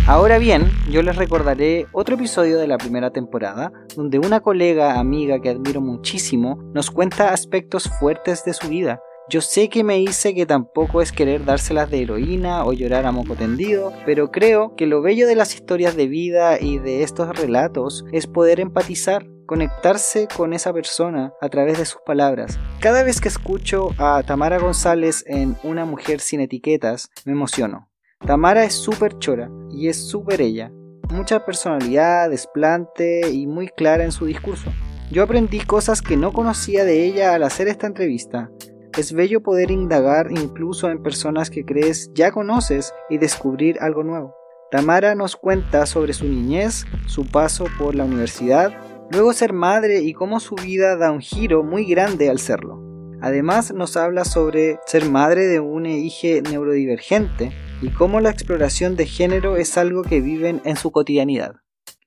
Ahora bien, yo les recordaré otro episodio de la primera temporada, donde una colega amiga que admiro muchísimo nos cuenta aspectos fuertes de su vida, yo sé que me hice que tampoco es querer dárselas de heroína o llorar a moco tendido, pero creo que lo bello de las historias de vida y de estos relatos es poder empatizar conectarse con esa persona a través de sus palabras. Cada vez que escucho a Tamara González en Una mujer sin etiquetas, me emociono. Tamara es súper chora y es súper ella. Mucha personalidad, desplante y muy clara en su discurso. Yo aprendí cosas que no conocía de ella al hacer esta entrevista es bello poder indagar incluso en personas que crees ya conoces y descubrir algo nuevo. Tamara nos cuenta sobre su niñez, su paso por la universidad, luego ser madre y cómo su vida da un giro muy grande al serlo. Además nos habla sobre ser madre de un hija neurodivergente y cómo la exploración de género es algo que viven en su cotidianidad.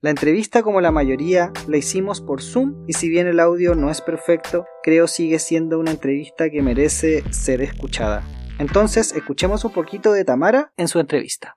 La entrevista, como la mayoría, la hicimos por Zoom y si bien el audio no es perfecto, creo sigue siendo una entrevista que merece ser escuchada. Entonces, escuchemos un poquito de Tamara en su entrevista.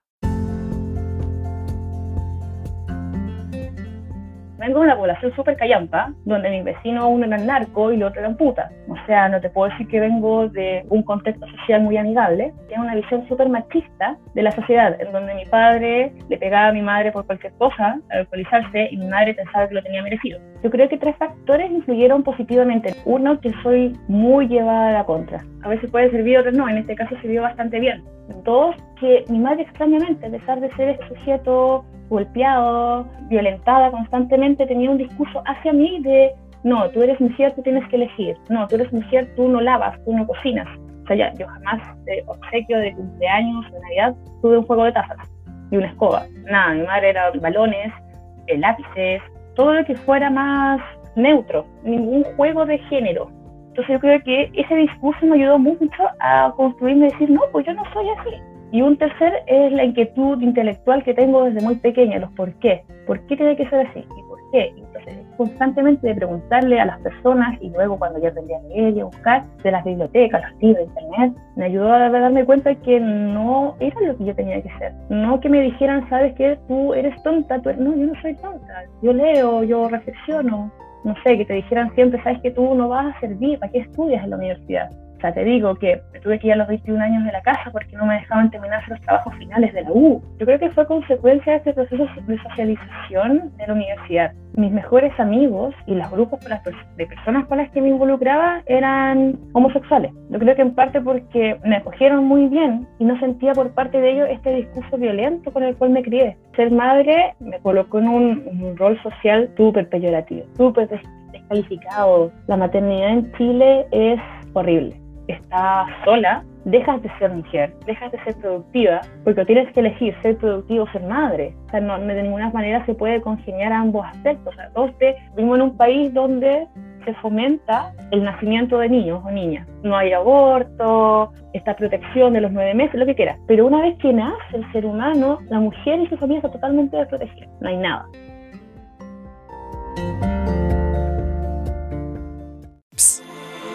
Vengo de una población súper callampa, donde mi vecino uno era narco y el otro eran puta. O sea, no te puedo decir que vengo de un contexto social muy amigable. Tengo una visión súper machista de la sociedad, en donde mi padre le pegaba a mi madre por cualquier cosa, al alcoholizarse, y mi madre pensaba que lo tenía merecido. Yo creo que tres factores influyeron positivamente. Uno, que soy muy llevada a la contra. A veces puede servir, otros no. En este caso sirvió bastante bien. Dos, que mi madre extrañamente, a pesar de ser este sujeto golpeado, violentada constantemente, tenía un discurso hacia mí de, no, tú eres mujer, tú tienes que elegir, no, tú eres mujer, tú no lavas, tú no cocinas. O sea, ya, yo jamás de obsequio, de cumpleaños, de Navidad, tuve un juego de tazas y una escoba. Nada, mi madre era balones, eh, lápices, todo lo que fuera más neutro, ningún juego de género. Entonces yo creo que ese discurso me ayudó mucho a construirme y decir, no, pues yo no soy así y un tercer es la inquietud intelectual que tengo desde muy pequeña, los por qué. ¿Por qué tiene que ser así? ¿Y por qué? Entonces, constantemente de preguntarle a las personas y luego cuando ya aprendí a leer y a buscar de las bibliotecas, los libros, internet, me ayudó a darme cuenta que no era lo que yo tenía que ser. No que me dijeran, sabes que tú eres tonta, tú no, yo no soy tonta. Yo leo, yo reflexiono. No sé, que te dijeran siempre, sabes que tú no vas a servir, ¿para qué estudias en la universidad? O sea, te digo que tuve que ir a los 21 años de la casa porque no me dejaban terminar los trabajos finales de la U. Yo creo que fue consecuencia de este proceso de socialización de la universidad. Mis mejores amigos y los grupos de personas con las que me involucraba eran homosexuales. Yo creo que en parte porque me acogieron muy bien y no sentía por parte de ellos este discurso violento con el cual me crié. Ser madre me colocó en un, un rol social súper peyorativo, súper descalificado. La maternidad en Chile es horrible estás sola, dejas de ser mujer, dejas de ser productiva, porque tienes que elegir ser productivo o ser madre. O sea, no, de ninguna manera se puede congeniar ambos aspectos. O sea, todos vivimos en un país donde se fomenta el nacimiento de niños o niñas. No hay aborto, esta protección de los nueve meses, lo que quiera. Pero una vez que nace el ser humano, la mujer y su familia está totalmente desprotegida. No hay nada.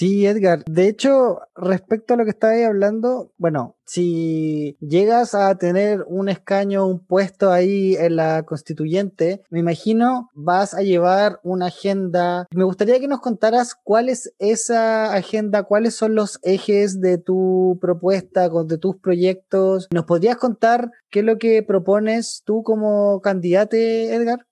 Sí, Edgar. De hecho, respecto a lo que estabas hablando, bueno, si llegas a tener un escaño, un puesto ahí en la constituyente, me imagino vas a llevar una agenda. Me gustaría que nos contaras cuál es esa agenda, cuáles son los ejes de tu propuesta, de tus proyectos. ¿Nos podrías contar qué es lo que propones tú como candidato, Edgar?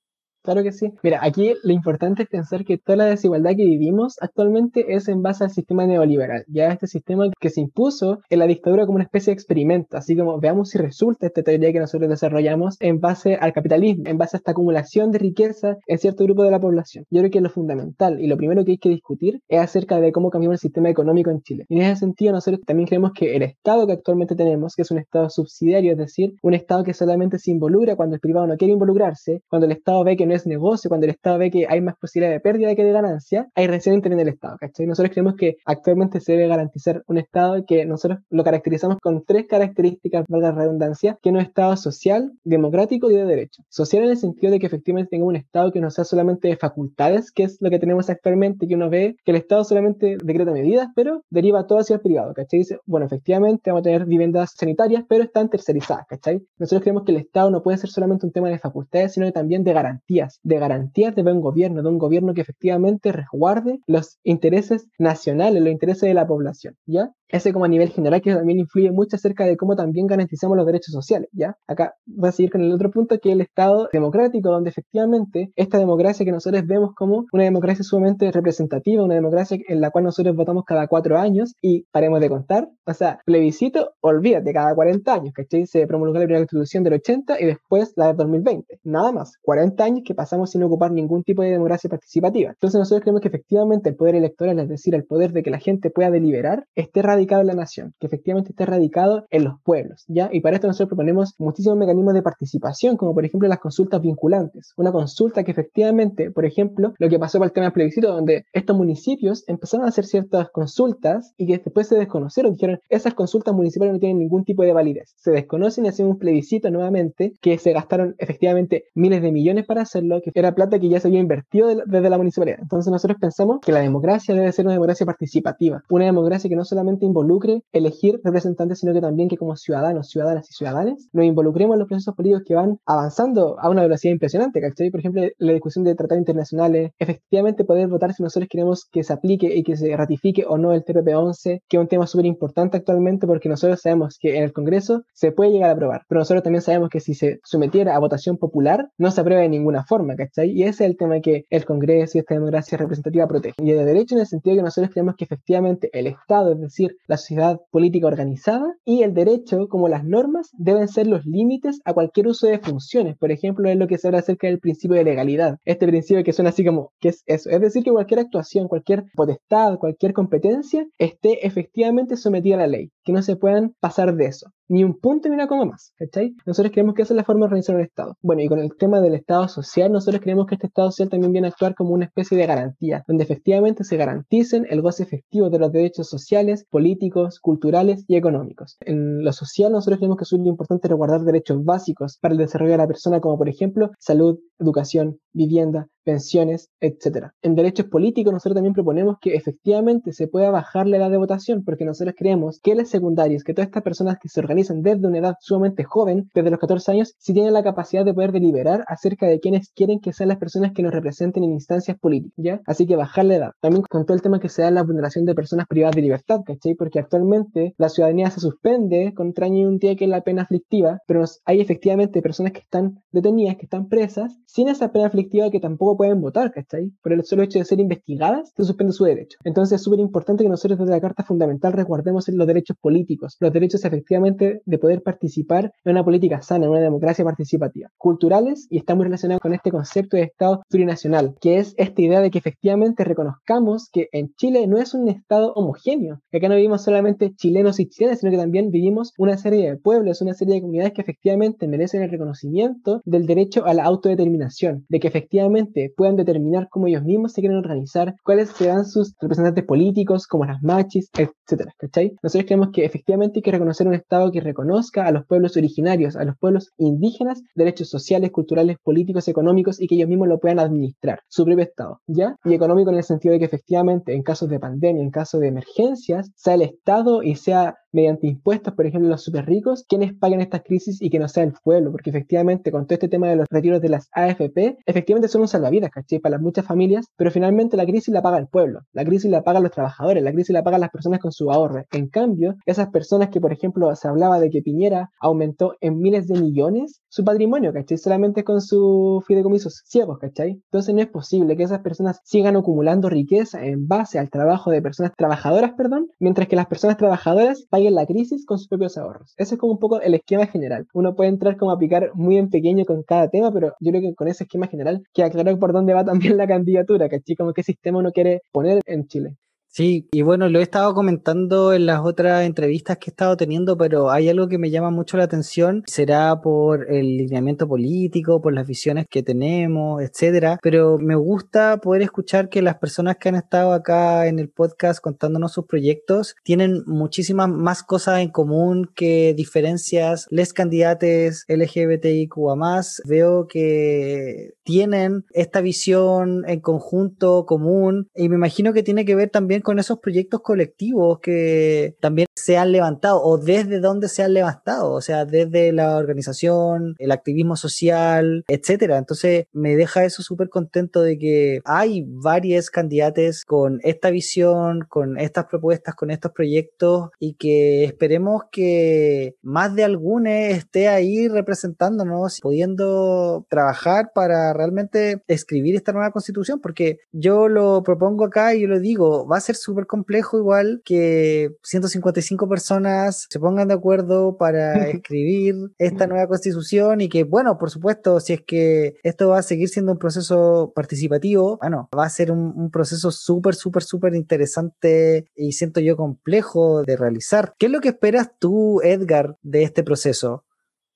Claro que sí. Mira, aquí lo importante es pensar que toda la desigualdad que vivimos actualmente es en base al sistema neoliberal, ya este sistema que se impuso en la dictadura como una especie de experimento, así como veamos si resulta esta teoría que nosotros desarrollamos en base al capitalismo, en base a esta acumulación de riqueza en cierto grupo de la población. Yo creo que lo fundamental y lo primero que hay que discutir es acerca de cómo cambiamos el sistema económico en Chile. Y en ese sentido nosotros también creemos que el Estado que actualmente tenemos, que es un Estado subsidiario, es decir, un Estado que solamente se involucra cuando el privado no quiere involucrarse, cuando el Estado ve que no es negocio, cuando el Estado ve que hay más posibilidad de pérdida que de ganancia, hay recién interviene el Estado, ¿cachai? Nosotros creemos que actualmente se debe garantizar un Estado que nosotros lo caracterizamos con tres características, valga la redundancia, que es un Estado social, democrático y de derecho. Social en el sentido de que efectivamente tenga un Estado que no sea solamente de facultades, que es lo que tenemos actualmente, que uno ve que el Estado solamente decreta medidas, pero deriva todo hacia el privado, ¿cachai? Dice, bueno, efectivamente vamos a tener viviendas sanitarias, pero están tercerizadas, ¿cachai? Nosotros creemos que el Estado no puede ser solamente un tema de facultades, sino también de garantías, de garantías de buen gobierno, de un gobierno que efectivamente resguarde los intereses nacionales, los intereses de la población, ¿ya? Ese como a nivel general que también influye mucho acerca de cómo también garantizamos los derechos sociales, ¿ya? Acá voy a seguir con el otro punto que es el Estado democrático, donde efectivamente esta democracia que nosotros vemos como una democracia sumamente representativa, una democracia en la cual nosotros votamos cada cuatro años y paremos de contar, o sea, plebiscito, olvídate, cada 40 años, ¿cachai? Se promulgó la primera constitución del 80 y después la de 2020, nada más, 40 años que pasamos sin ocupar ningún tipo de democracia participativa. Entonces nosotros creemos que efectivamente el poder electoral, es decir, el poder de que la gente pueda deliberar, esté radicado en la nación, que efectivamente esté radicado en los pueblos, ¿ya? Y para esto nosotros proponemos muchísimos mecanismos de participación, como por ejemplo las consultas vinculantes. Una consulta que efectivamente, por ejemplo, lo que pasó para el tema del plebiscito, donde estos municipios empezaron a hacer ciertas consultas y que después se desconocieron, dijeron, esas consultas municipales no tienen ningún tipo de validez. Se desconocen y hacen un plebiscito nuevamente, que se gastaron efectivamente miles de millones para hacerlo, que era plata que ya se había invertido desde la municipalidad. Entonces nosotros pensamos que la democracia debe ser una democracia participativa, una democracia que no solamente involucre elegir representantes, sino que también que como ciudadanos, ciudadanas y ciudadanas nos involucremos en los procesos políticos que van avanzando a una velocidad impresionante, ¿cachai? Por ejemplo, la discusión de tratados internacionales, efectivamente poder votar si nosotros queremos que se aplique y que se ratifique o no el TPP-11, que es un tema súper importante actualmente porque nosotros sabemos que en el Congreso se puede llegar a aprobar, pero nosotros también sabemos que si se sometiera a votación popular no se aprueba de ninguna forma, ¿cachai? Y ese es el tema que el Congreso y esta democracia representativa protege. Y de derecho en el sentido que nosotros creemos que efectivamente el Estado, es decir, la sociedad política organizada, y el derecho, como las normas, deben ser los límites a cualquier uso de funciones. Por ejemplo, es lo que se habla acerca del principio de legalidad. Este principio que suena así como, ¿qué es eso? Es decir, que cualquier actuación, cualquier potestad, cualquier competencia esté efectivamente sometida a la ley, que no se puedan pasar de eso ni un punto ni una coma más, ¿cachai? Nosotros creemos que esa es la forma de organizar un Estado. Bueno, y con el tema del Estado social, nosotros creemos que este Estado social también viene a actuar como una especie de garantía, donde efectivamente se garanticen el goce efectivo de los derechos sociales, políticos, culturales y económicos. En lo social, nosotros creemos que es muy importante resguardar derechos básicos para el desarrollo de la persona, como por ejemplo salud, educación, vivienda, pensiones, etc. En derechos políticos nosotros también proponemos que efectivamente se pueda bajar la edad de votación porque nosotros creemos que las secundarias, que todas estas personas que se organizan desde una edad sumamente joven, desde los 14 años, sí tienen la capacidad de poder deliberar acerca de quienes quieren que sean las personas que nos representen en instancias políticas, ¿ya? Así que bajar la edad. También con todo el tema que se da la vulneración de personas privadas de libertad, ¿cachai? Porque actualmente la ciudadanía se suspende contra y un día que es la pena aflictiva, pero hay efectivamente personas que están detenidas, que están presas, sin esa pena aflictiva que tampoco pueden votar, ¿cachai? Por el solo hecho de ser investigadas, se suspende su derecho. Entonces es súper importante que nosotros desde la Carta Fundamental resguardemos los derechos políticos, los derechos efectivamente de poder participar en una política sana, en una democracia participativa, culturales, y está muy relacionado con este concepto de Estado plurinacional, que es esta idea de que efectivamente reconozcamos que en Chile no es un Estado homogéneo, que acá no vivimos solamente chilenos y chilenas, sino que también vivimos una serie de pueblos, una serie de comunidades que efectivamente merecen el reconocimiento del derecho a la autodeterminación, de que efectivamente puedan determinar cómo ellos mismos se quieren organizar, cuáles serán sus representantes políticos, como las machis, etcétera, ¿cachai? Nosotros creemos que efectivamente hay que reconocer un Estado que reconozca a los pueblos originarios, a los pueblos indígenas, derechos sociales, culturales, políticos, económicos y que ellos mismos lo puedan administrar, su propio Estado, ¿ya? Y económico en el sentido de que efectivamente en casos de pandemia, en casos de emergencias, sea el Estado y sea mediante impuestos, por ejemplo, los super ricos, quienes paguen estas crisis y que no sea el pueblo, porque efectivamente con todo este tema de los retiros de las AFP, efectivamente son un salvavidas, ¿cachai? Para muchas familias, pero finalmente la crisis la paga el pueblo, la crisis la pagan los trabajadores, la crisis la pagan las personas con su ahorro. En cambio, esas personas que, por ejemplo, se hablaba de que Piñera aumentó en miles de millones su patrimonio, ¿cachai? Solamente con sus fideicomisos ciegos, ¿cachai? Entonces no es posible que esas personas sigan acumulando riqueza en base al trabajo de personas trabajadoras, perdón, mientras que las personas trabajadoras paguen la crisis con sus propios ahorros. Ese es como un poco el esquema general. Uno puede entrar como a picar muy en pequeño con cada tema, pero yo creo que con ese esquema general queda claro por dónde va también la candidatura, ¿cachai? Como qué sistema uno quiere poner en Chile. Sí, y bueno, lo he estado comentando en las otras entrevistas que he estado teniendo, pero hay algo que me llama mucho la atención, será por el lineamiento político, por las visiones que tenemos, etcétera, pero me gusta poder escuchar que las personas que han estado acá en el podcast contándonos sus proyectos tienen muchísimas más cosas en común que diferencias. Les candidatos LGBTIQ más, veo que tienen esta visión en conjunto común y me imagino que tiene que ver también con esos proyectos colectivos que también se han levantado o desde dónde se han levantado, o sea, desde la organización, el activismo social, etcétera. Entonces me deja eso súper contento de que hay varios candidatos con esta visión, con estas propuestas, con estos proyectos y que esperemos que más de algunos esté ahí representándonos, pudiendo trabajar para realmente escribir esta nueva constitución, porque yo lo propongo acá y yo lo digo, va a ser súper complejo igual que 155 personas se pongan de acuerdo para [LAUGHS] escribir esta nueva constitución y que, bueno, por supuesto, si es que esto va a seguir siendo un proceso participativo, bueno, va a ser un, un proceso súper, súper, súper interesante y siento yo complejo de realizar. ¿Qué es lo que esperas tú, Edgar, de este proceso?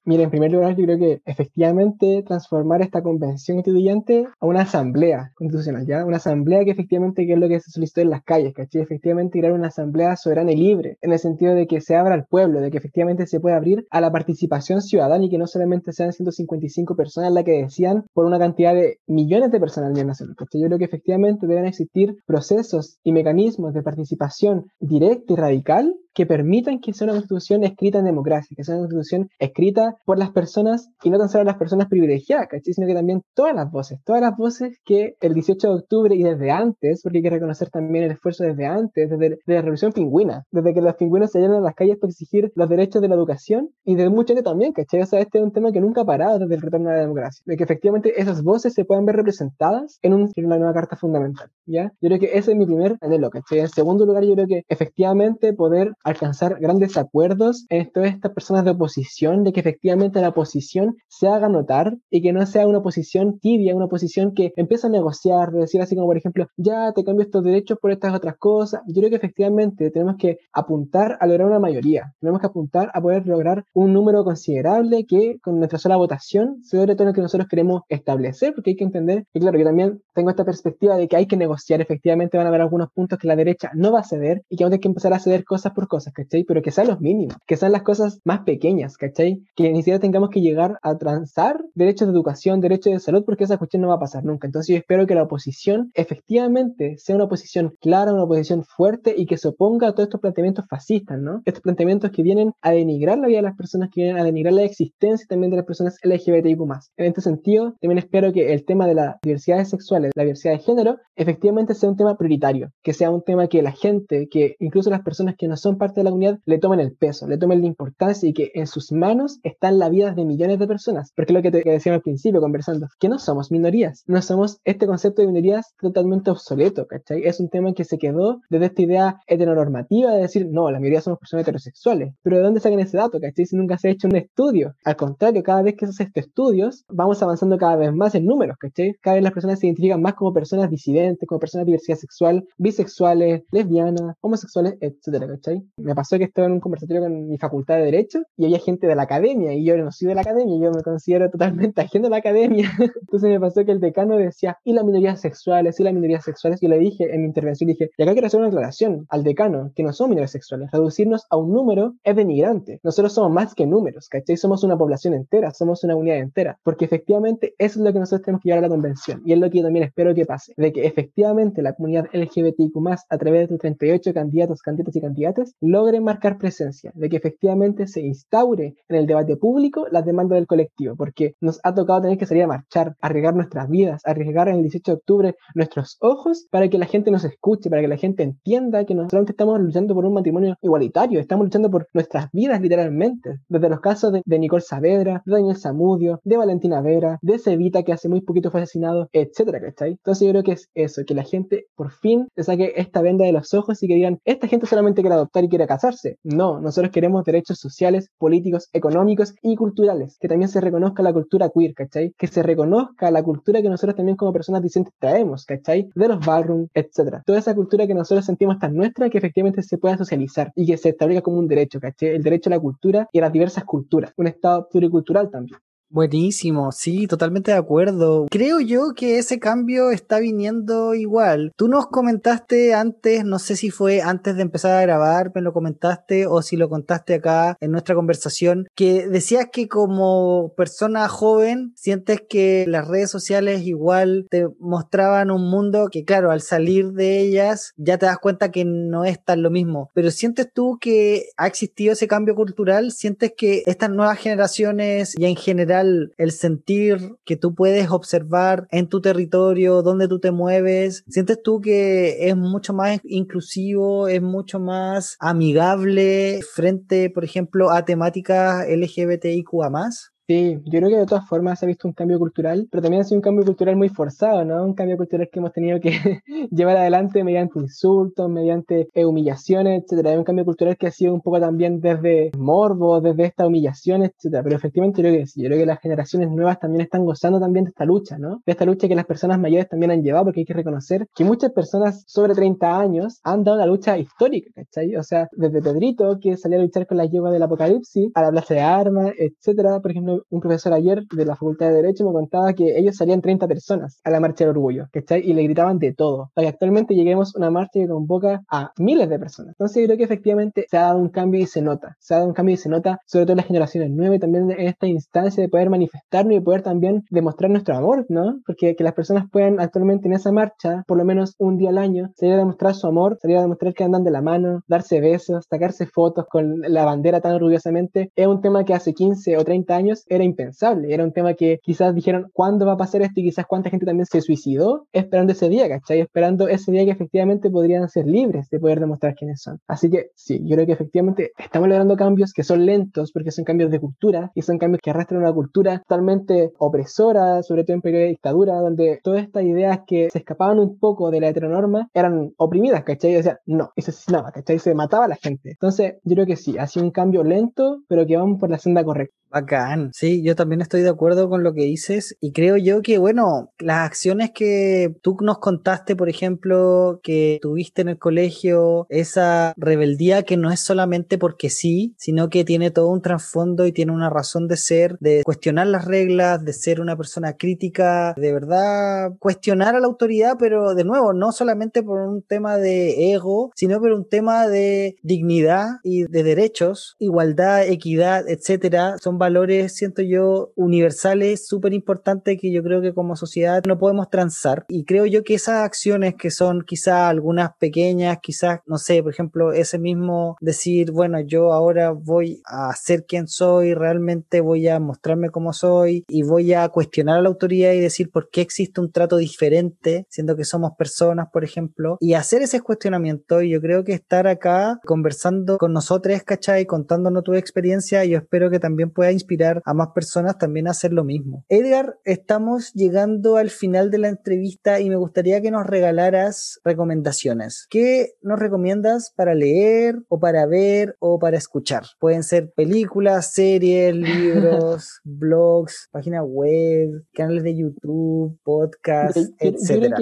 Mira, en primer lugar, yo creo que efectivamente transformar esta convención constituyente a una asamblea constitucional, ¿ya? Una asamblea que efectivamente que es lo que se solicitó en las calles, ¿cachai? Efectivamente crear una asamblea soberana y libre, en el sentido de que se abra al pueblo, de que efectivamente se pueda abrir a la participación ciudadana y que no solamente sean 155 personas las que decían por una cantidad de millones de personas a nivel nacional, ¿cachai? Yo creo que efectivamente deben existir procesos y mecanismos de participación directa y radical que permitan que sea una constitución escrita en democracia, que sea una constitución escrita por las personas y no tan solo las personas privilegiadas, sino que también todas las voces, todas las voces que el 18 de octubre y desde antes, porque hay que reconocer también el esfuerzo desde antes, desde, la revolución pingüina, desde que los pingüinos se llenan a las calles para exigir los derechos de la educación y desde mucho antes también, ¿cachai? O sea, este es un tema que nunca ha parado desde el retorno a la democracia, de que efectivamente esas voces se puedan ver representadas en, un, en una nueva carta fundamental, ¿ya? Yo creo que ese es mi primer anhelo, ¿cachai? En segundo lugar, yo creo que efectivamente poder alcanzar grandes acuerdos en todas estas personas de oposición, de que efectivamente la oposición se haga notar y que no sea una oposición tibia, una oposición que empieza a negociar, decir así como por ejemplo, ya te cambio estos derechos por estas otras cosas. Yo creo que efectivamente tenemos que apuntar a lograr una mayoría, tenemos que apuntar a poder lograr un número considerable que con nuestra sola votación se logre todo lo que nosotros queremos establecer, porque hay que entender, y claro, yo también tengo esta perspectiva de que hay que negociar, efectivamente van a haber algunos puntos que la derecha no va a ceder y que vamos a tener que empezar a ceder cosas por cosas, ¿cachai? Pero que sean los mínimos, que sean las cosas más pequeñas, ¿cachai? Que ni siquiera tengamos que llegar a transar derechos de educación, derechos de salud, porque esa cuestión no va a pasar nunca. Entonces yo espero que la oposición efectivamente sea una oposición clara, una oposición fuerte y que se oponga a todos estos planteamientos fascistas, ¿no? Estos planteamientos que vienen a denigrar la vida de las personas, que vienen a denigrar la existencia también de las personas LGBTIQ+. En este sentido, también espero que el tema de las diversidades sexuales, la diversidad de género, efectivamente sea un tema prioritario, que sea un tema que la gente, que incluso las personas que no son parte de la comunidad le tomen el peso, le tomen la importancia y que en sus manos están la vida de millones de personas. Porque lo que te decía al principio conversando, que no somos minorías, no somos este concepto de minorías totalmente obsoleto, ¿cachai? Es un tema que se quedó desde esta idea heteronormativa de decir, no, la mayoría somos personas heterosexuales. Pero ¿de dónde sacan ese dato, cachai? Si nunca se ha hecho un estudio. Al contrario, cada vez que se hace estos estudios, vamos avanzando cada vez más en números, ¿cachai? Cada vez las personas se identifican más como personas disidentes, como personas de diversidad sexual, bisexuales, lesbianas, homosexuales, etcétera, ¿cachai? Me pasó que estaba en un conversatorio con mi facultad de Derecho y había gente de la academia y yo no soy de la academia, yo me considero totalmente [LAUGHS] ajeno a la academia. Entonces me pasó que el decano decía, y las minorías sexuales, y las minorías sexuales, y le dije en mi intervención, dije, y acá quiero hacer una aclaración al decano, que no son minorías sexuales, reducirnos a un número es denigrante. Nosotros somos más que números, ¿cachai? Somos una población entera, somos una unidad entera, porque efectivamente eso es lo que nosotros tenemos que llevar a la convención, y es lo que yo también espero que pase, de que efectivamente la comunidad LGBTIQ+, a través de 38 candidatos, candidatas y candidatas, logre marcar presencia, de que efectivamente se instaure en el debate público las demandas del colectivo, porque nos ha tocado tener que salir a marchar, arriesgar nuestras vidas, arriesgar en el 18 de octubre nuestros ojos para que la gente nos escuche, para que la gente entienda que no solamente estamos luchando por un matrimonio igualitario, estamos luchando por nuestras vidas literalmente. Desde los casos de, Nicole Saavedra, de Daniel Zamudio, de Valentina Vera, de Cevita que hace muy poquito fue asesinado, etcétera, ¿cachai? Entonces yo creo que es eso, que la gente por fin se saque esta venda de los ojos y que digan, esta gente solamente quiere adoptar y quiere casarse. No, nosotros queremos derechos sociales, políticos, económicos y culturales, que también se reconozca la cultura queer, ¿cachai? Que se reconozca la cultura que nosotros también como personas discentes traemos, ¿cachai? De los ballroom, etcétera. Toda esa cultura que nosotros sentimos tan nuestra que efectivamente se pueda socializar y que se establezca como un derecho, ¿cachai? El derecho a la cultura y a las diversas culturas. Un estado pluricultural también. Buenísimo, sí, totalmente de acuerdo. Creo yo que ese cambio está viniendo igual. Tú nos comentaste antes, no sé si fue antes de empezar a grabar, me lo comentaste o si lo contaste acá en nuestra conversación, que decías que como persona joven sientes que las redes sociales igual te mostraban un mundo que claro, al salir de ellas ya te das cuenta que no es tan lo mismo. Pero sientes tú que ha existido ese cambio cultural, sientes que estas nuevas generaciones y en general el sentir que tú puedes observar en tu territorio, donde tú te mueves, ¿sientes tú que es mucho más inclusivo, es mucho más amigable frente, por ejemplo, a temáticas LGBTIQ más? Sí, yo creo que de todas formas se ha visto un cambio cultural, pero también ha sido un cambio cultural muy forzado, ¿no? Un cambio cultural que hemos tenido que [LAUGHS] llevar adelante mediante insultos, mediante eh, humillaciones, etcétera. Es un cambio cultural que ha sido un poco también desde morbo, desde esta humillación, etcétera. Pero efectivamente yo creo que sí, yo creo que las generaciones nuevas también están gozando también de esta lucha, ¿no? De esta lucha que las personas mayores también han llevado, porque hay que reconocer que muchas personas sobre 30 años han dado una lucha histórica, ¿cachai? O sea, desde Pedrito, que salía a luchar con la yegua del apocalipsis, a la plaza de armas, etcétera. Por ejemplo, un profesor ayer de la Facultad de Derecho me contaba que ellos salían 30 personas a la marcha del orgullo, ¿cachai? Y le gritaban de todo. Y actualmente lleguemos a una marcha que convoca a miles de personas. Entonces creo que efectivamente se ha dado un cambio y se nota. Se ha dado un cambio y se nota, sobre todo en las generaciones nuevas y también en esta instancia de poder manifestarnos y poder también demostrar nuestro amor, ¿no? Porque que las personas puedan actualmente en esa marcha, por lo menos un día al año, salir a demostrar su amor, salir a demostrar que andan de la mano, darse besos, sacarse fotos con la bandera tan orgullosamente, es un tema que hace 15 o 30 años era impensable. Era un tema que quizás dijeron, ¿cuándo va a pasar esto? Y quizás cuánta gente también se suicidó esperando ese día, ¿cachai? Esperando ese día que efectivamente podrían ser libres de poder demostrar quiénes son. Así que sí, yo creo que efectivamente estamos logrando cambios que son lentos porque son cambios de cultura y son cambios que arrastran una cultura totalmente opresora, sobre todo en periodo de dictadura, donde todas estas ideas que se escapaban un poco de la heteronorma eran oprimidas, ¿cachai? O sea, no, y se asesinaba, ¿cachai? Se mataba a la gente. Entonces, yo creo que sí, ha sido un cambio lento, pero que vamos por la senda correcta. Bacán. Sí, yo también estoy de acuerdo con lo que dices y creo yo que, bueno, las acciones que tú nos contaste, por ejemplo, que tuviste en el colegio, esa rebeldía que no es solamente porque sí, sino que tiene todo un trasfondo y tiene una razón de ser, de cuestionar las reglas, de ser una persona crítica, de verdad cuestionar a la autoridad, pero de nuevo, no solamente por un tema de ego, sino por un tema de dignidad y de derechos, igualdad, equidad, etcétera, son valores, siento yo, universales, súper importantes que yo creo que como sociedad no podemos transar. Y creo yo que esas acciones que son quizás algunas pequeñas, quizás, no sé, por ejemplo, ese mismo decir, bueno, yo ahora voy a ser quien soy, realmente voy a mostrarme como soy y voy a cuestionar a la autoridad y decir por qué existe un trato diferente, siendo que somos personas, por ejemplo, y hacer ese cuestionamiento. Y yo creo que estar acá conversando con nosotros, ¿cachai? Contándonos tu experiencia, yo espero que también pueda inspirar a más personas también a hacer lo mismo. Edgar, estamos llegando al final de la entrevista y me gustaría que nos regalaras recomendaciones. ¿Qué nos recomiendas para leer o para ver o para escuchar? Pueden ser películas, series, [LAUGHS] libros, blogs, páginas web, canales de YouTube, podcasts, etc.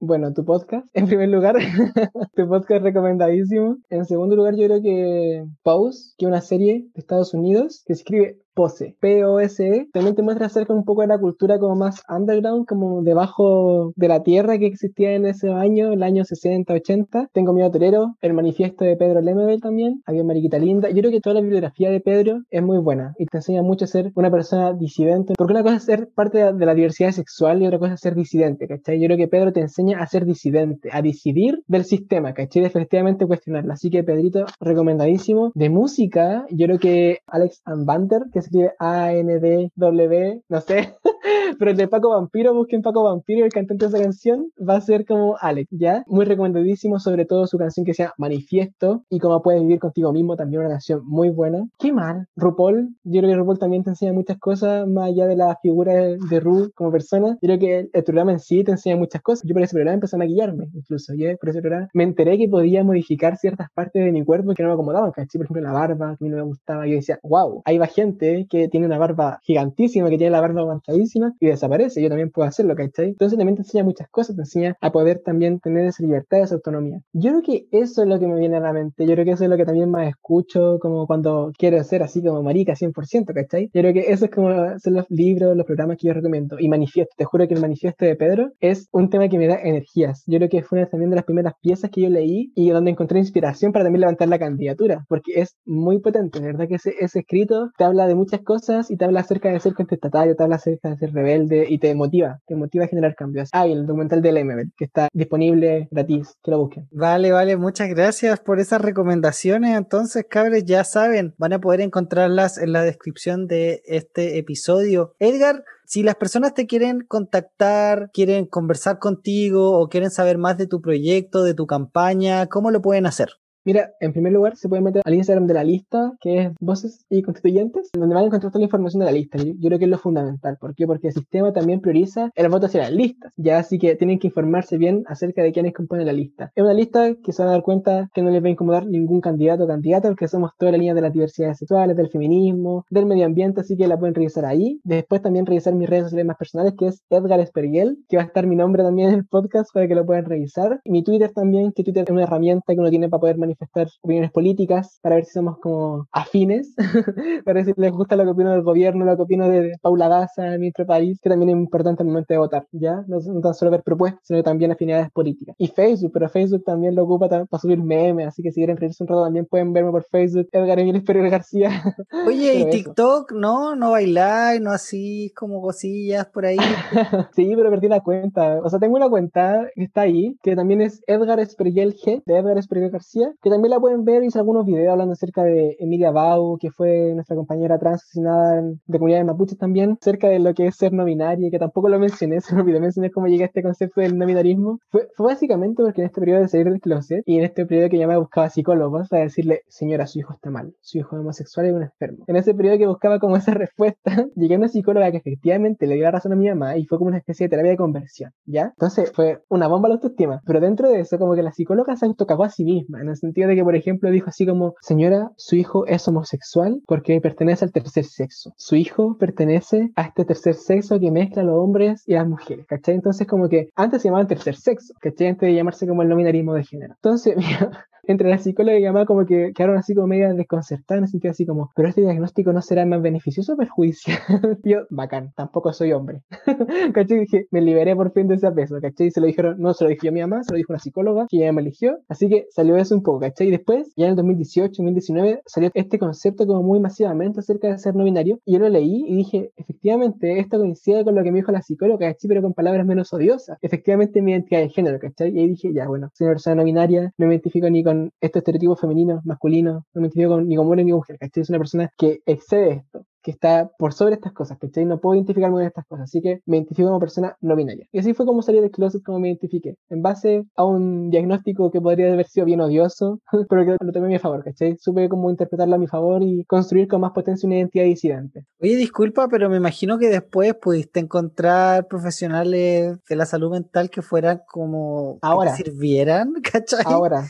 bueno, tu podcast, en primer lugar, [LAUGHS] tu podcast recomendadísimo. En segundo lugar, yo creo que Pause, que es una serie de Estados Unidos que se escribe Pose, P-O-S-E, también te muestra acerca un poco de la cultura como más underground, como debajo de la tierra que existía en ese año, el año 60, 80. Tengo Miedo Torero, el manifiesto de Pedro Lemebel también, había Mariquita Linda. Yo creo que toda la bibliografía de Pedro es muy buena y te enseña mucho a ser una persona disidente, porque una cosa es ser parte de la diversidad sexual y otra cosa es ser disidente, ¿cachai? Yo creo que Pedro te enseña a ser disidente, a decidir del sistema, ¿cachai? Efectivamente cuestionarla. Así que Pedrito, recomendadísimo. De música, yo creo que Alex Anbander, que es escribe A-N-D-W, no sé, [LAUGHS] pero el de Paco Vampiro, busquen Paco Vampiro, el cantante de esa canción, va a ser como Alex, ¿ya? Muy recomendadísimo, sobre todo su canción que se llama Manifiesto y cómo puedes vivir contigo mismo, también una canción muy buena. Qué mal, RuPaul, yo creo que RuPaul también te enseña muchas cosas, más allá de la figura de Ru como persona, yo creo que el, programa en sí te enseña muchas cosas. Yo por ese programa empecé a maquillarme, incluso, ¿ya? Por ese programa me enteré que podía modificar ciertas partes de mi cuerpo que no me acomodaban, ¿cachai? Por ejemplo, la barba, que a mí no me gustaba, yo decía, wow, ahí va gente que tiene una barba gigantísima, que tiene la barba aguantadísima y desaparece. Yo también puedo hacerlo, ¿cachai? Entonces también te enseña muchas cosas, te enseña a poder también tener esa libertad, esa autonomía. Yo creo que eso es lo que me viene a la mente. Yo creo que eso es lo que también más escucho, como cuando quiero ser así como marica 100%, ¿cachai? Yo creo que eso es como son los libros, los programas que yo recomiendo. Y manifiesto, te juro que el manifiesto de Pedro es un tema que me da energías. Yo creo que fue una también de las primeras piezas que yo leí y donde encontré inspiración para también levantar la candidatura, porque es muy potente, ¿verdad? Que ese, ese escrito te habla de muchas cosas y te habla acerca de ser contestatario, te habla acerca de ser rebelde y te motiva, te motiva a generar cambios. Ah, el documental del MBL, que está disponible gratis, que lo busquen. Vale, vale, muchas gracias por esas recomendaciones. Entonces, cabres, ya saben, van a poder encontrarlas en la descripción de este episodio. Edgar, si las personas te quieren contactar, quieren conversar contigo o quieren saber más de tu proyecto, de tu campaña, ¿cómo lo pueden hacer? Mira, en primer lugar se puede meter al Instagram de la lista, que es Voces y Constituyentes, donde van a encontrar toda la información de la lista. Yo, creo que es lo fundamental. ¿Por qué? Porque el sistema también prioriza el voto hacia las listas. Ya así que tienen que informarse bien acerca de quiénes componen la lista. Es una lista que se van a dar cuenta que no les va a incomodar ningún candidato o candidata, porque somos toda la línea de las diversidades sexuales, del feminismo, del medio ambiente, así que la pueden revisar ahí. Después también revisar mis redes sociales más personales, que es Edgar Esperiel, que va a estar mi nombre también en el podcast para que lo puedan revisar. Y mi Twitter también, que Twitter es una herramienta que uno tiene para poder manifestar manifestar opiniones políticas, para ver si somos como afines, [LAUGHS] para ver si les gusta lo que opino del gobierno, lo que opino de Paula Daza, en nuestro país, que también es importante al momento de votar, ¿ya? No, tan solo ver propuestas, sino también afinidades políticas. Y Facebook, pero Facebook también lo ocupa para subir memes, así que si quieren reírse un rato también pueden verme por Facebook, Edgar Emilio Pereira García. [LAUGHS] Oye, ¿y TikTok? No, no bailar, no así como cosillas por ahí. [LAUGHS] sí, pero perdí la cuenta. O sea, tengo una cuenta que está ahí, que también es Edgar Espriel G, de Edgar Espriel García, que también la pueden ver, hice algunos videos hablando acerca de Emilia Bau, que fue nuestra compañera trans asesinada de comunidad de mapuches también, acerca de lo que es ser no binaria, que tampoco lo mencioné, [LAUGHS] se me olvidó mencionar cómo llegué a este concepto del no binarismo. Fue, fue básicamente porque en este periodo de salir del closet y en este periodo que ya me buscaba psicólogos para decirle, señora, su hijo está mal, su hijo es homosexual y un enfermo. En ese periodo que buscaba como esa respuesta, [LAUGHS] llegué a una psicóloga que efectivamente le dio la razón a mi mamá y fue como una especie de terapia de conversión, ¿ya? Entonces fue una bomba la autoestima, pero dentro de eso como que la psicóloga se autocagó a sí misma, en el sentido de que, por ejemplo, dijo así como, señora, su hijo es homosexual porque pertenece al tercer sexo. Su hijo pertenece a este tercer sexo que mezcla a los hombres y a las mujeres, ¿cachai? Entonces como que antes se llamaban tercer sexo, ¿cachai? Antes de llamarse como el nominarismo de género. Entonces, [LAUGHS] mira, entre la psicóloga y mamá como que quedaron así como media desconcertadas, en el sentido así como, pero este diagnóstico no será más beneficioso o perjudicial. [LAUGHS] yo, bacán, tampoco soy hombre. [LAUGHS] ¿Cachai? Dije, me liberé por fin de ese peso, ¿cachai? Se lo dijeron, no se lo dije a mi mamá, se lo dijo una psicóloga que ella me eligió, así que salió eso un poco, ¿cachai? Y después, ya en el 2018, 2019, salió este concepto como muy masivamente acerca de ser no binario, y yo lo leí y dije, efectivamente, esto coincide con lo que me dijo la psicóloga, ¿cachai? Pero con palabras menos odiosas. Efectivamente, mi identidad de género, ¿cachai? Y ahí dije, ya, bueno, soy una persona no binaria, no me identifico ni con estos estereotipos femeninos, masculinos, no me identifico con, ni como hombre ni como mujer, ¿cachai? Es una persona que excede esto que está por sobre estas cosas, ¿cachai? No puedo identificarme con estas cosas, así que me identifico como persona no binaria. Y así fue como salí del closet, como me identifiqué, en base a un diagnóstico que podría haber sido bien odioso, [LAUGHS] pero que lo tomé a mi favor, ¿cachai? Supe cómo interpretarlo a mi favor y construir con más potencia una identidad disidente. Oye, disculpa, pero me imagino que después pudiste encontrar profesionales de la salud mental que fueran como... Ahora. Que sirvieran, [LAUGHS] ¿cachai? Ahora,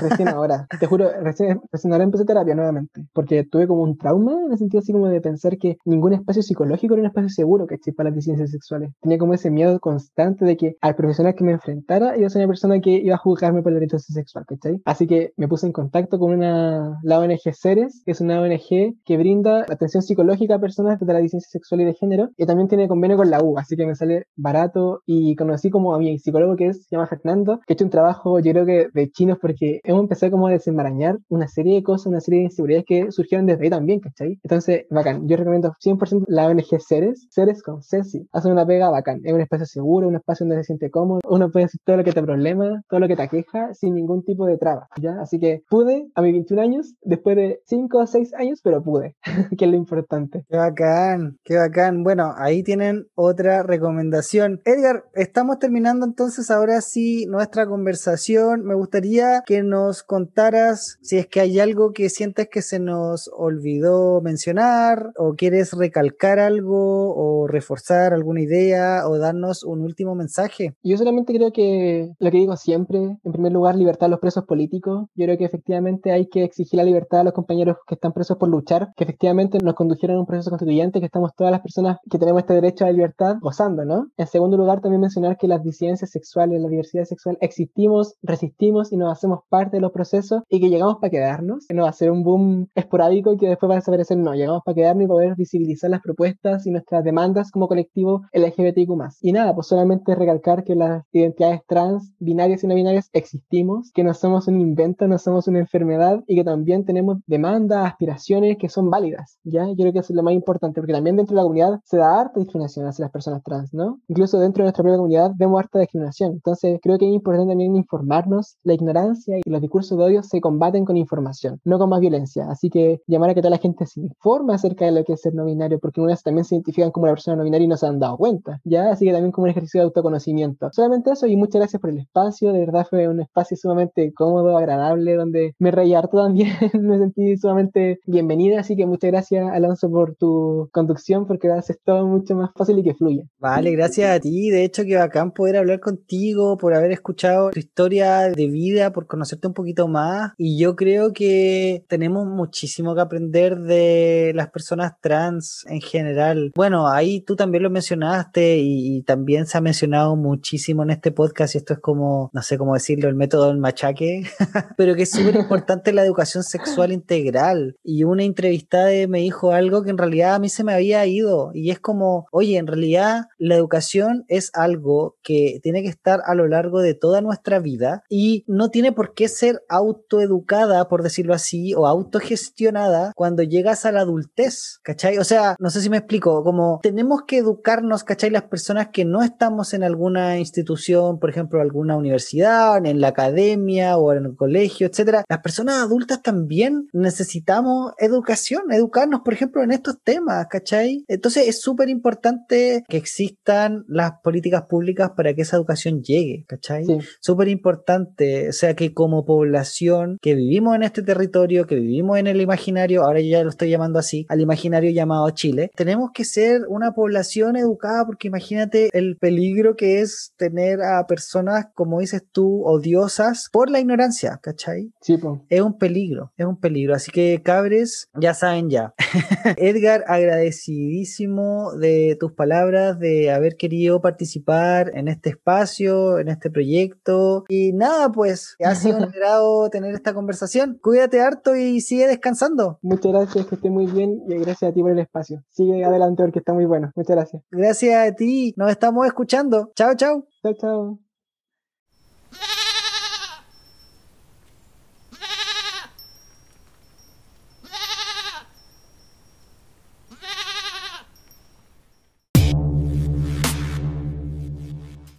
recién ahora. Te juro, recién, recién ahora empecé terapia nuevamente, porque tuve como un trauma en el sentido así como de pensar que ningún espacio psicológico era un espacio seguro, ¿cachai? Para las disidencias sexuales. Tenía como ese miedo constante de que al profesional que me enfrentara iba a ser una persona que iba a juzgarme por la orientación sexual, ¿cachai? Así que me puse en contacto con una, la ONG Ceres, que es una ONG que brinda atención psicológica a personas de la disidencia sexual y de género, y también tiene convenio con la U, así que me sale barato y conocí como a mi psicólogo que es, se llama Fernando, que ha hecho un trabajo, yo creo que de chinos, porque hemos empezado como a desenmarañar una serie de cosas, una serie de inseguridades que surgieron desde ahí también, ¿cachai? Entonces, bacán, yo recomiendo 100% la ONG Ceres, Ceres con Ceci, hacen una pega bacán, es un espacio seguro, un espacio donde se siente cómodo, uno puede decir todo lo que te problema, todo lo que te aqueja, sin ningún tipo de traba, ¿ya? Así que pude a mis 21 años, después de 5 o 6 años, pero pude, [LAUGHS] que es lo importante. Qué bacán, qué bacán. Bueno, ahí tienen otra recomendación. Edgar, estamos terminando entonces ahora sí nuestra conversación. Me gustaría que nos contaras si es que hay algo que sientes que se nos olvidó mencionar o quieres recalcar algo o reforzar alguna idea o darnos un último mensaje. Yo solamente creo que lo que digo siempre, en primer lugar, libertad a los presos políticos. Yo creo que efectivamente hay que exigir la libertad a los compañeros que están presos por luchar, que efectivamente nos condujeron a un proceso constituyente, que estamos todas las personas que tenemos este derecho a la libertad gozando, ¿no? En segundo lugar, también mencionar que las disidencias sexuales, la diversidad sexual, existimos, resistimos y nos hacemos parte de los procesos y que llegamos para quedarnos, que no va a ser un boom esporádico que después va a desaparecer, no, llegamos para quedarnos y poder visibilizar las propuestas y nuestras demandas como colectivo LGBTQ+. Y nada, pues solamente recalcar que las identidades trans, binarias y no binarias existimos, que no somos un invento, no somos una enfermedad y que también tenemos demandas, aspiraciones que son válidas, ¿ya? Yo creo que eso es lo más importante, porque también dentro de la comunidad se da harta discriminación hacia las personas trans, ¿no? Incluso dentro de nuestra propia comunidad vemos harta discriminación. Entonces, creo que es importante también informarnos. La ignorancia y los discursos de odio se combaten con información, no con más violencia. Así que llamar a que toda la gente se informe acerca de lo que es ser no binario, porque unas también se identifican como una persona no binaria y no se han dado cuenta, ¿ya? Así que también como un ejercicio de autoconocimiento. Solamente eso y muchas gracias por el espacio. De verdad fue un espacio sumamente cómodo, agradable, donde me reí harto también. [LAUGHS] me sentí sumamente bienvenida. Así que muchas gracias, Alonso, por tu conducción, porque haces todo mucho más fácil y que fluya. Vale, gracias a ti. De hecho, que bacán poder hablar contigo, por haber escuchado tu historia de vida, por conocerte un poquito más. Y yo creo que tenemos muchísimo que aprender de las personas trans en general. Bueno, ahí tú también lo mencionaste y, y también se ha mencionado muchísimo en este podcast y esto es como, no sé cómo decirlo, el método del machaque, [LAUGHS] pero que es súper importante la educación sexual integral. Y una entrevistada me dijo algo que en realidad a mí se me había ido y es como, oye, en realidad la educación es algo que tiene que estar a lo largo de toda nuestra vida y no tiene por qué ser autoeducada, por decirlo así, o autogestionada cuando llegas a la adultez, ¿cachai? O sea, no sé si me explico, como tenemos que educarnos, ¿cachai? Las personas que no estamos en alguna institución, por ejemplo, alguna universidad, en la academia o en el colegio, etcétera. Las personas adultas también necesitamos educación, educarnos, por ejemplo, en estos temas, ¿cachai? Entonces es súper importante que existan las políticas públicas para que esa educación llegue, ¿cachai? Sí. Súper importante, o sea que como población que vivimos en este territorio, que vivimos en el imaginario, ahora yo ya lo estoy llamando así, al imaginario imaginario llamado Chile. Tenemos que ser una población educada porque imagínate el peligro que es tener a personas, como dices tú, odiosas por la ignorancia, ¿cachai? Sí, po. Es un peligro, es un peligro. Así que cabres, ya saben ya. [LAUGHS] Edgar, agradecidísimo de tus palabras, de haber querido participar en este espacio, en este proyecto. Y nada, pues, [LAUGHS] ha sido un agrado tener esta conversación. Cuídate harto y sigue descansando. Muchas gracias, que esté muy bien y gracias a ti por el espacio. Sigue adelante porque está muy bueno. Muchas gracias. Gracias a ti, nos estamos escuchando. Chao, chao. Chao, chao.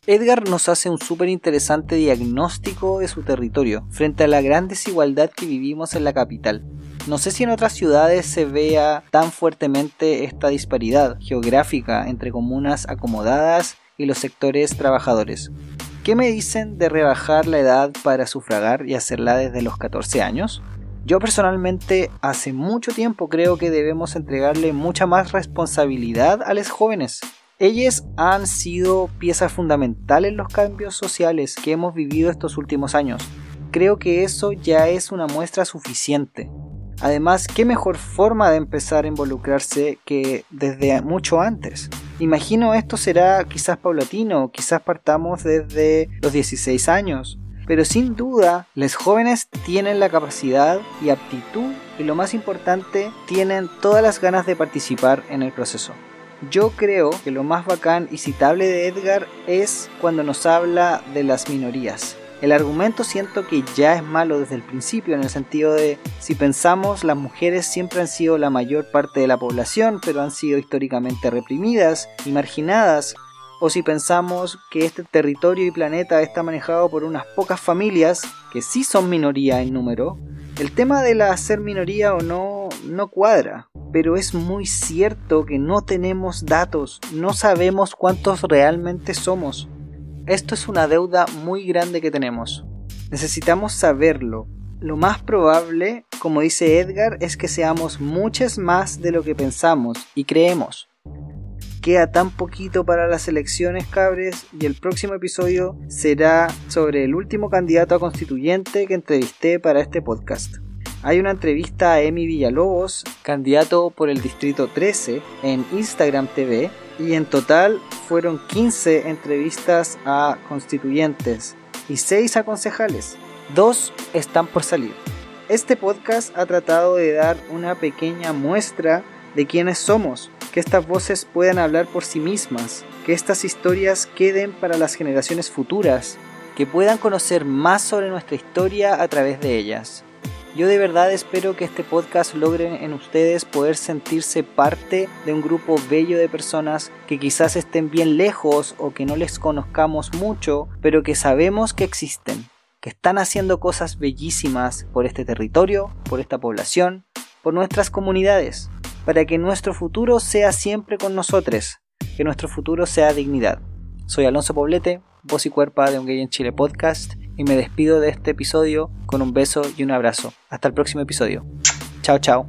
Edgar nos hace un súper interesante diagnóstico de su territorio frente a la gran desigualdad que vivimos en la capital. No sé si en otras ciudades se vea tan fuertemente esta disparidad geográfica entre comunas acomodadas y los sectores trabajadores. ¿Qué me dicen de rebajar la edad para sufragar y hacerla desde los 14 años? Yo personalmente hace mucho tiempo creo que debemos entregarle mucha más responsabilidad a los jóvenes. Ellos han sido piezas fundamentales en los cambios sociales que hemos vivido estos últimos años. Creo que eso ya es una muestra suficiente. Además, qué mejor forma de empezar a involucrarse que desde mucho antes. Imagino esto será quizás paulatino, quizás partamos desde los 16 años, pero sin duda los jóvenes tienen la capacidad y aptitud y lo más importante, tienen todas las ganas de participar en el proceso. Yo creo que lo más bacán y citable de Edgar es cuando nos habla de las minorías. El argumento siento que ya es malo desde el principio, en el sentido de, si pensamos, las mujeres siempre han sido la mayor parte de la población, pero han sido históricamente reprimidas y marginadas, o si pensamos que este territorio y planeta está manejado por unas pocas familias, que sí son minoría en número, el tema de la ser minoría o no no cuadra, pero es muy cierto que no tenemos datos, no sabemos cuántos realmente somos. Esto es una deuda muy grande que tenemos. Necesitamos saberlo. Lo más probable, como dice Edgar, es que seamos muchas más de lo que pensamos y creemos. Queda tan poquito para las elecciones, cabres, y el próximo episodio será sobre el último candidato a constituyente que entrevisté para este podcast. Hay una entrevista a Emi Villalobos, candidato por el Distrito 13, en Instagram TV, y en total fueron 15 entrevistas a constituyentes y 6 a concejales. Dos están por salir. Este podcast ha tratado de dar una pequeña muestra de quiénes somos, que estas voces puedan hablar por sí mismas, que estas historias queden para las generaciones futuras, que puedan conocer más sobre nuestra historia a través de ellas. Yo de verdad espero que este podcast logre en ustedes poder sentirse parte de un grupo bello de personas que quizás estén bien lejos o que no les conozcamos mucho, pero que sabemos que existen, que están haciendo cosas bellísimas por este territorio, por esta población, por nuestras comunidades, para que nuestro futuro sea siempre con nosotros, que nuestro futuro sea dignidad. Soy Alonso Poblete, voz y cuerpa de Un Gay en Chile podcast y me despido de este episodio con un beso y un abrazo. Hasta el próximo episodio. Chao, chao.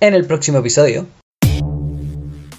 En el próximo episodio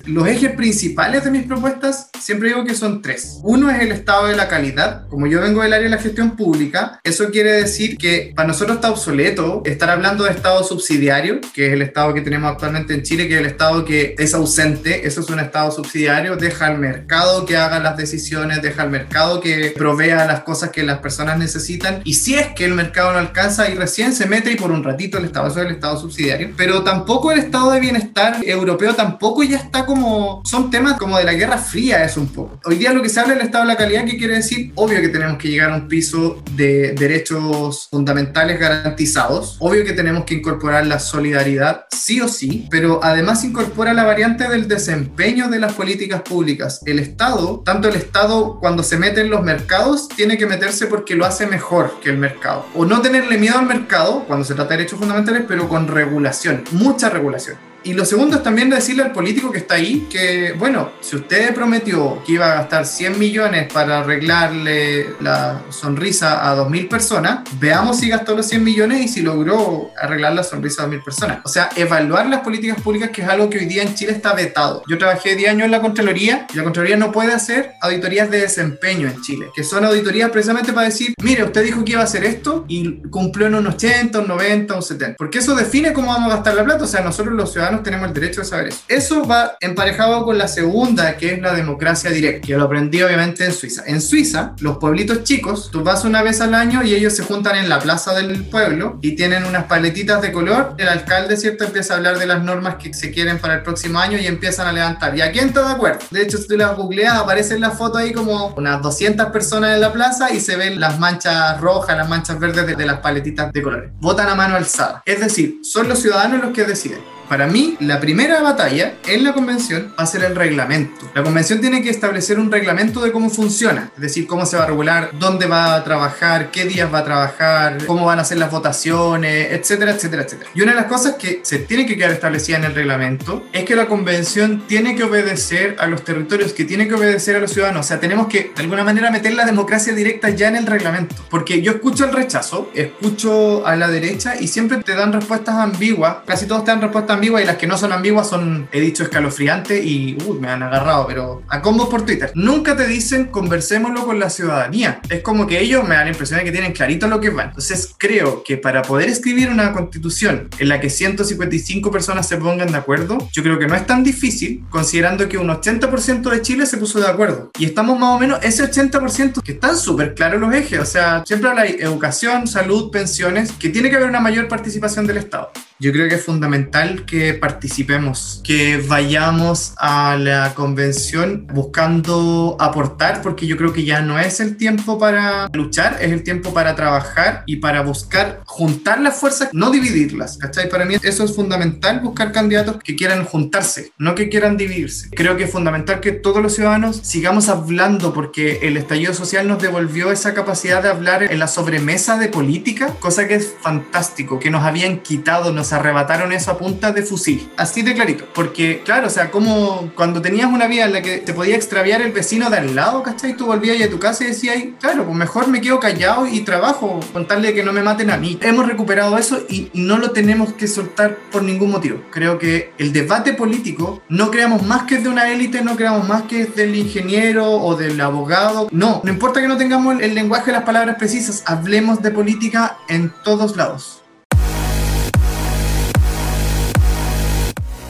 los ejes principales de mis propuestas siempre digo que son tres. Uno es el estado de la calidad. Como yo vengo del área de la gestión pública, eso quiere decir que para nosotros está obsoleto estar hablando de estado subsidiario, que es el estado que tenemos actualmente en Chile, que es el estado que es ausente. Eso es un estado subsidiario. Deja al mercado que haga las decisiones, deja al mercado que provea las cosas que las personas necesitan. Y si es que el mercado no alcanza y recién se mete y por un ratito el estado, es el estado subsidiario. Pero tampoco el estado de bienestar europeo tampoco ya está como, son temas como de la Guerra Fría, es un poco. Hoy día lo que se habla del estado de la calidad, ¿qué quiere decir? Obvio que tenemos que llegar a un piso de derechos fundamentales garantizados, obvio que tenemos que incorporar la solidaridad, sí o sí, pero además incorpora la variante del desempeño de las políticas públicas. El Estado, tanto el Estado cuando se mete en los mercados, tiene que meterse porque lo hace mejor que el mercado. O no tenerle miedo al mercado cuando se trata de derechos fundamentales, pero con regulación, mucha regulación. Y lo segundo es también decirle al político que está ahí que, bueno, si usted prometió que iba a gastar 100 millones para arreglarle la sonrisa a 2.000 personas, veamos si gastó los 100 millones y si logró arreglar la sonrisa a 2.000 personas. O sea, evaluar las políticas públicas, que es algo que hoy día en Chile está vetado. Yo trabajé 10 años en la Contraloría y la Contraloría no puede hacer auditorías de desempeño en Chile, que son auditorías precisamente para decir, mire, usted dijo que iba a hacer esto y cumplió en un 80, un 90, un 70. Porque eso define cómo vamos a gastar la plata. O sea, nosotros los ciudadanos tenemos el derecho de saber eso. Eso va emparejado con la segunda, que es la democracia directa, que lo aprendí obviamente en Suiza. En Suiza, los pueblitos chicos, tú vas una vez al año y ellos se juntan en la plaza del pueblo y tienen unas paletitas de color. El alcalde, ¿cierto?, empieza a hablar de las normas que se quieren para el próximo año y empiezan a levantar. ¿Y a quién está de acuerdo? De hecho, si tú las googleas, aparecen las fotos ahí como unas 200 personas en la plaza y se ven las manchas rojas, las manchas verdes de, de las paletitas de colores. Votan a mano alzada. Es decir, son los ciudadanos los que deciden. Para mí, la primera batalla en la convención va a ser el reglamento. La convención tiene que establecer un reglamento de cómo funciona, es decir, cómo se va a regular, dónde va a trabajar, qué días va a trabajar, cómo van a ser las votaciones, etcétera, etcétera, etcétera. Y una de las cosas que se tiene que quedar establecida en el reglamento es que la convención tiene que obedecer a los territorios, que tiene que obedecer a los ciudadanos. O sea, tenemos que de alguna manera meter la democracia directa ya en el reglamento. Porque yo escucho el rechazo, escucho a la derecha y siempre te dan respuestas ambiguas. Casi todos te dan respuestas ambiguas y las que no son ambiguas son, he dicho, escalofriantes y uh, me han agarrado, pero a combos por Twitter. Nunca te dicen conversémoslo con la ciudadanía. Es como que ellos me dan la impresión de que tienen clarito lo que van. Entonces creo que para poder escribir una constitución en la que 155 personas se pongan de acuerdo, yo creo que no es tan difícil, considerando que un 80% de Chile se puso de acuerdo. Y estamos más o menos ese 80% que están súper claros los ejes. O sea, siempre habla de educación, salud, pensiones, que tiene que haber una mayor participación del Estado. Yo creo que es fundamental que participemos, que vayamos a la convención buscando aportar, porque yo creo que ya no es el tiempo para luchar, es el tiempo para trabajar y para buscar juntar las fuerzas, no dividirlas, ¿cachai? Para mí eso es fundamental, buscar candidatos que quieran juntarse, no que quieran dividirse. Creo que es fundamental que todos los ciudadanos sigamos hablando, porque el estallido social nos devolvió esa capacidad de hablar en la sobremesa de política, cosa que es fantástico, que nos habían quitado, arrebataron eso a punta de fusil. Así de clarito. Porque, claro, o sea, como cuando tenías una vida en la que te podía extraviar el vecino de al lado, ¿cachai? Tú volvías a tu casa y decías, claro, pues mejor me quedo callado y trabajo, con tal de que no me maten a mí. Hemos recuperado eso y no lo tenemos que soltar por ningún motivo. Creo que el debate político no creamos más que es de una élite, no creamos más que es del ingeniero o del abogado. No, no importa que no tengamos el lenguaje de las palabras precisas, hablemos de política en todos lados.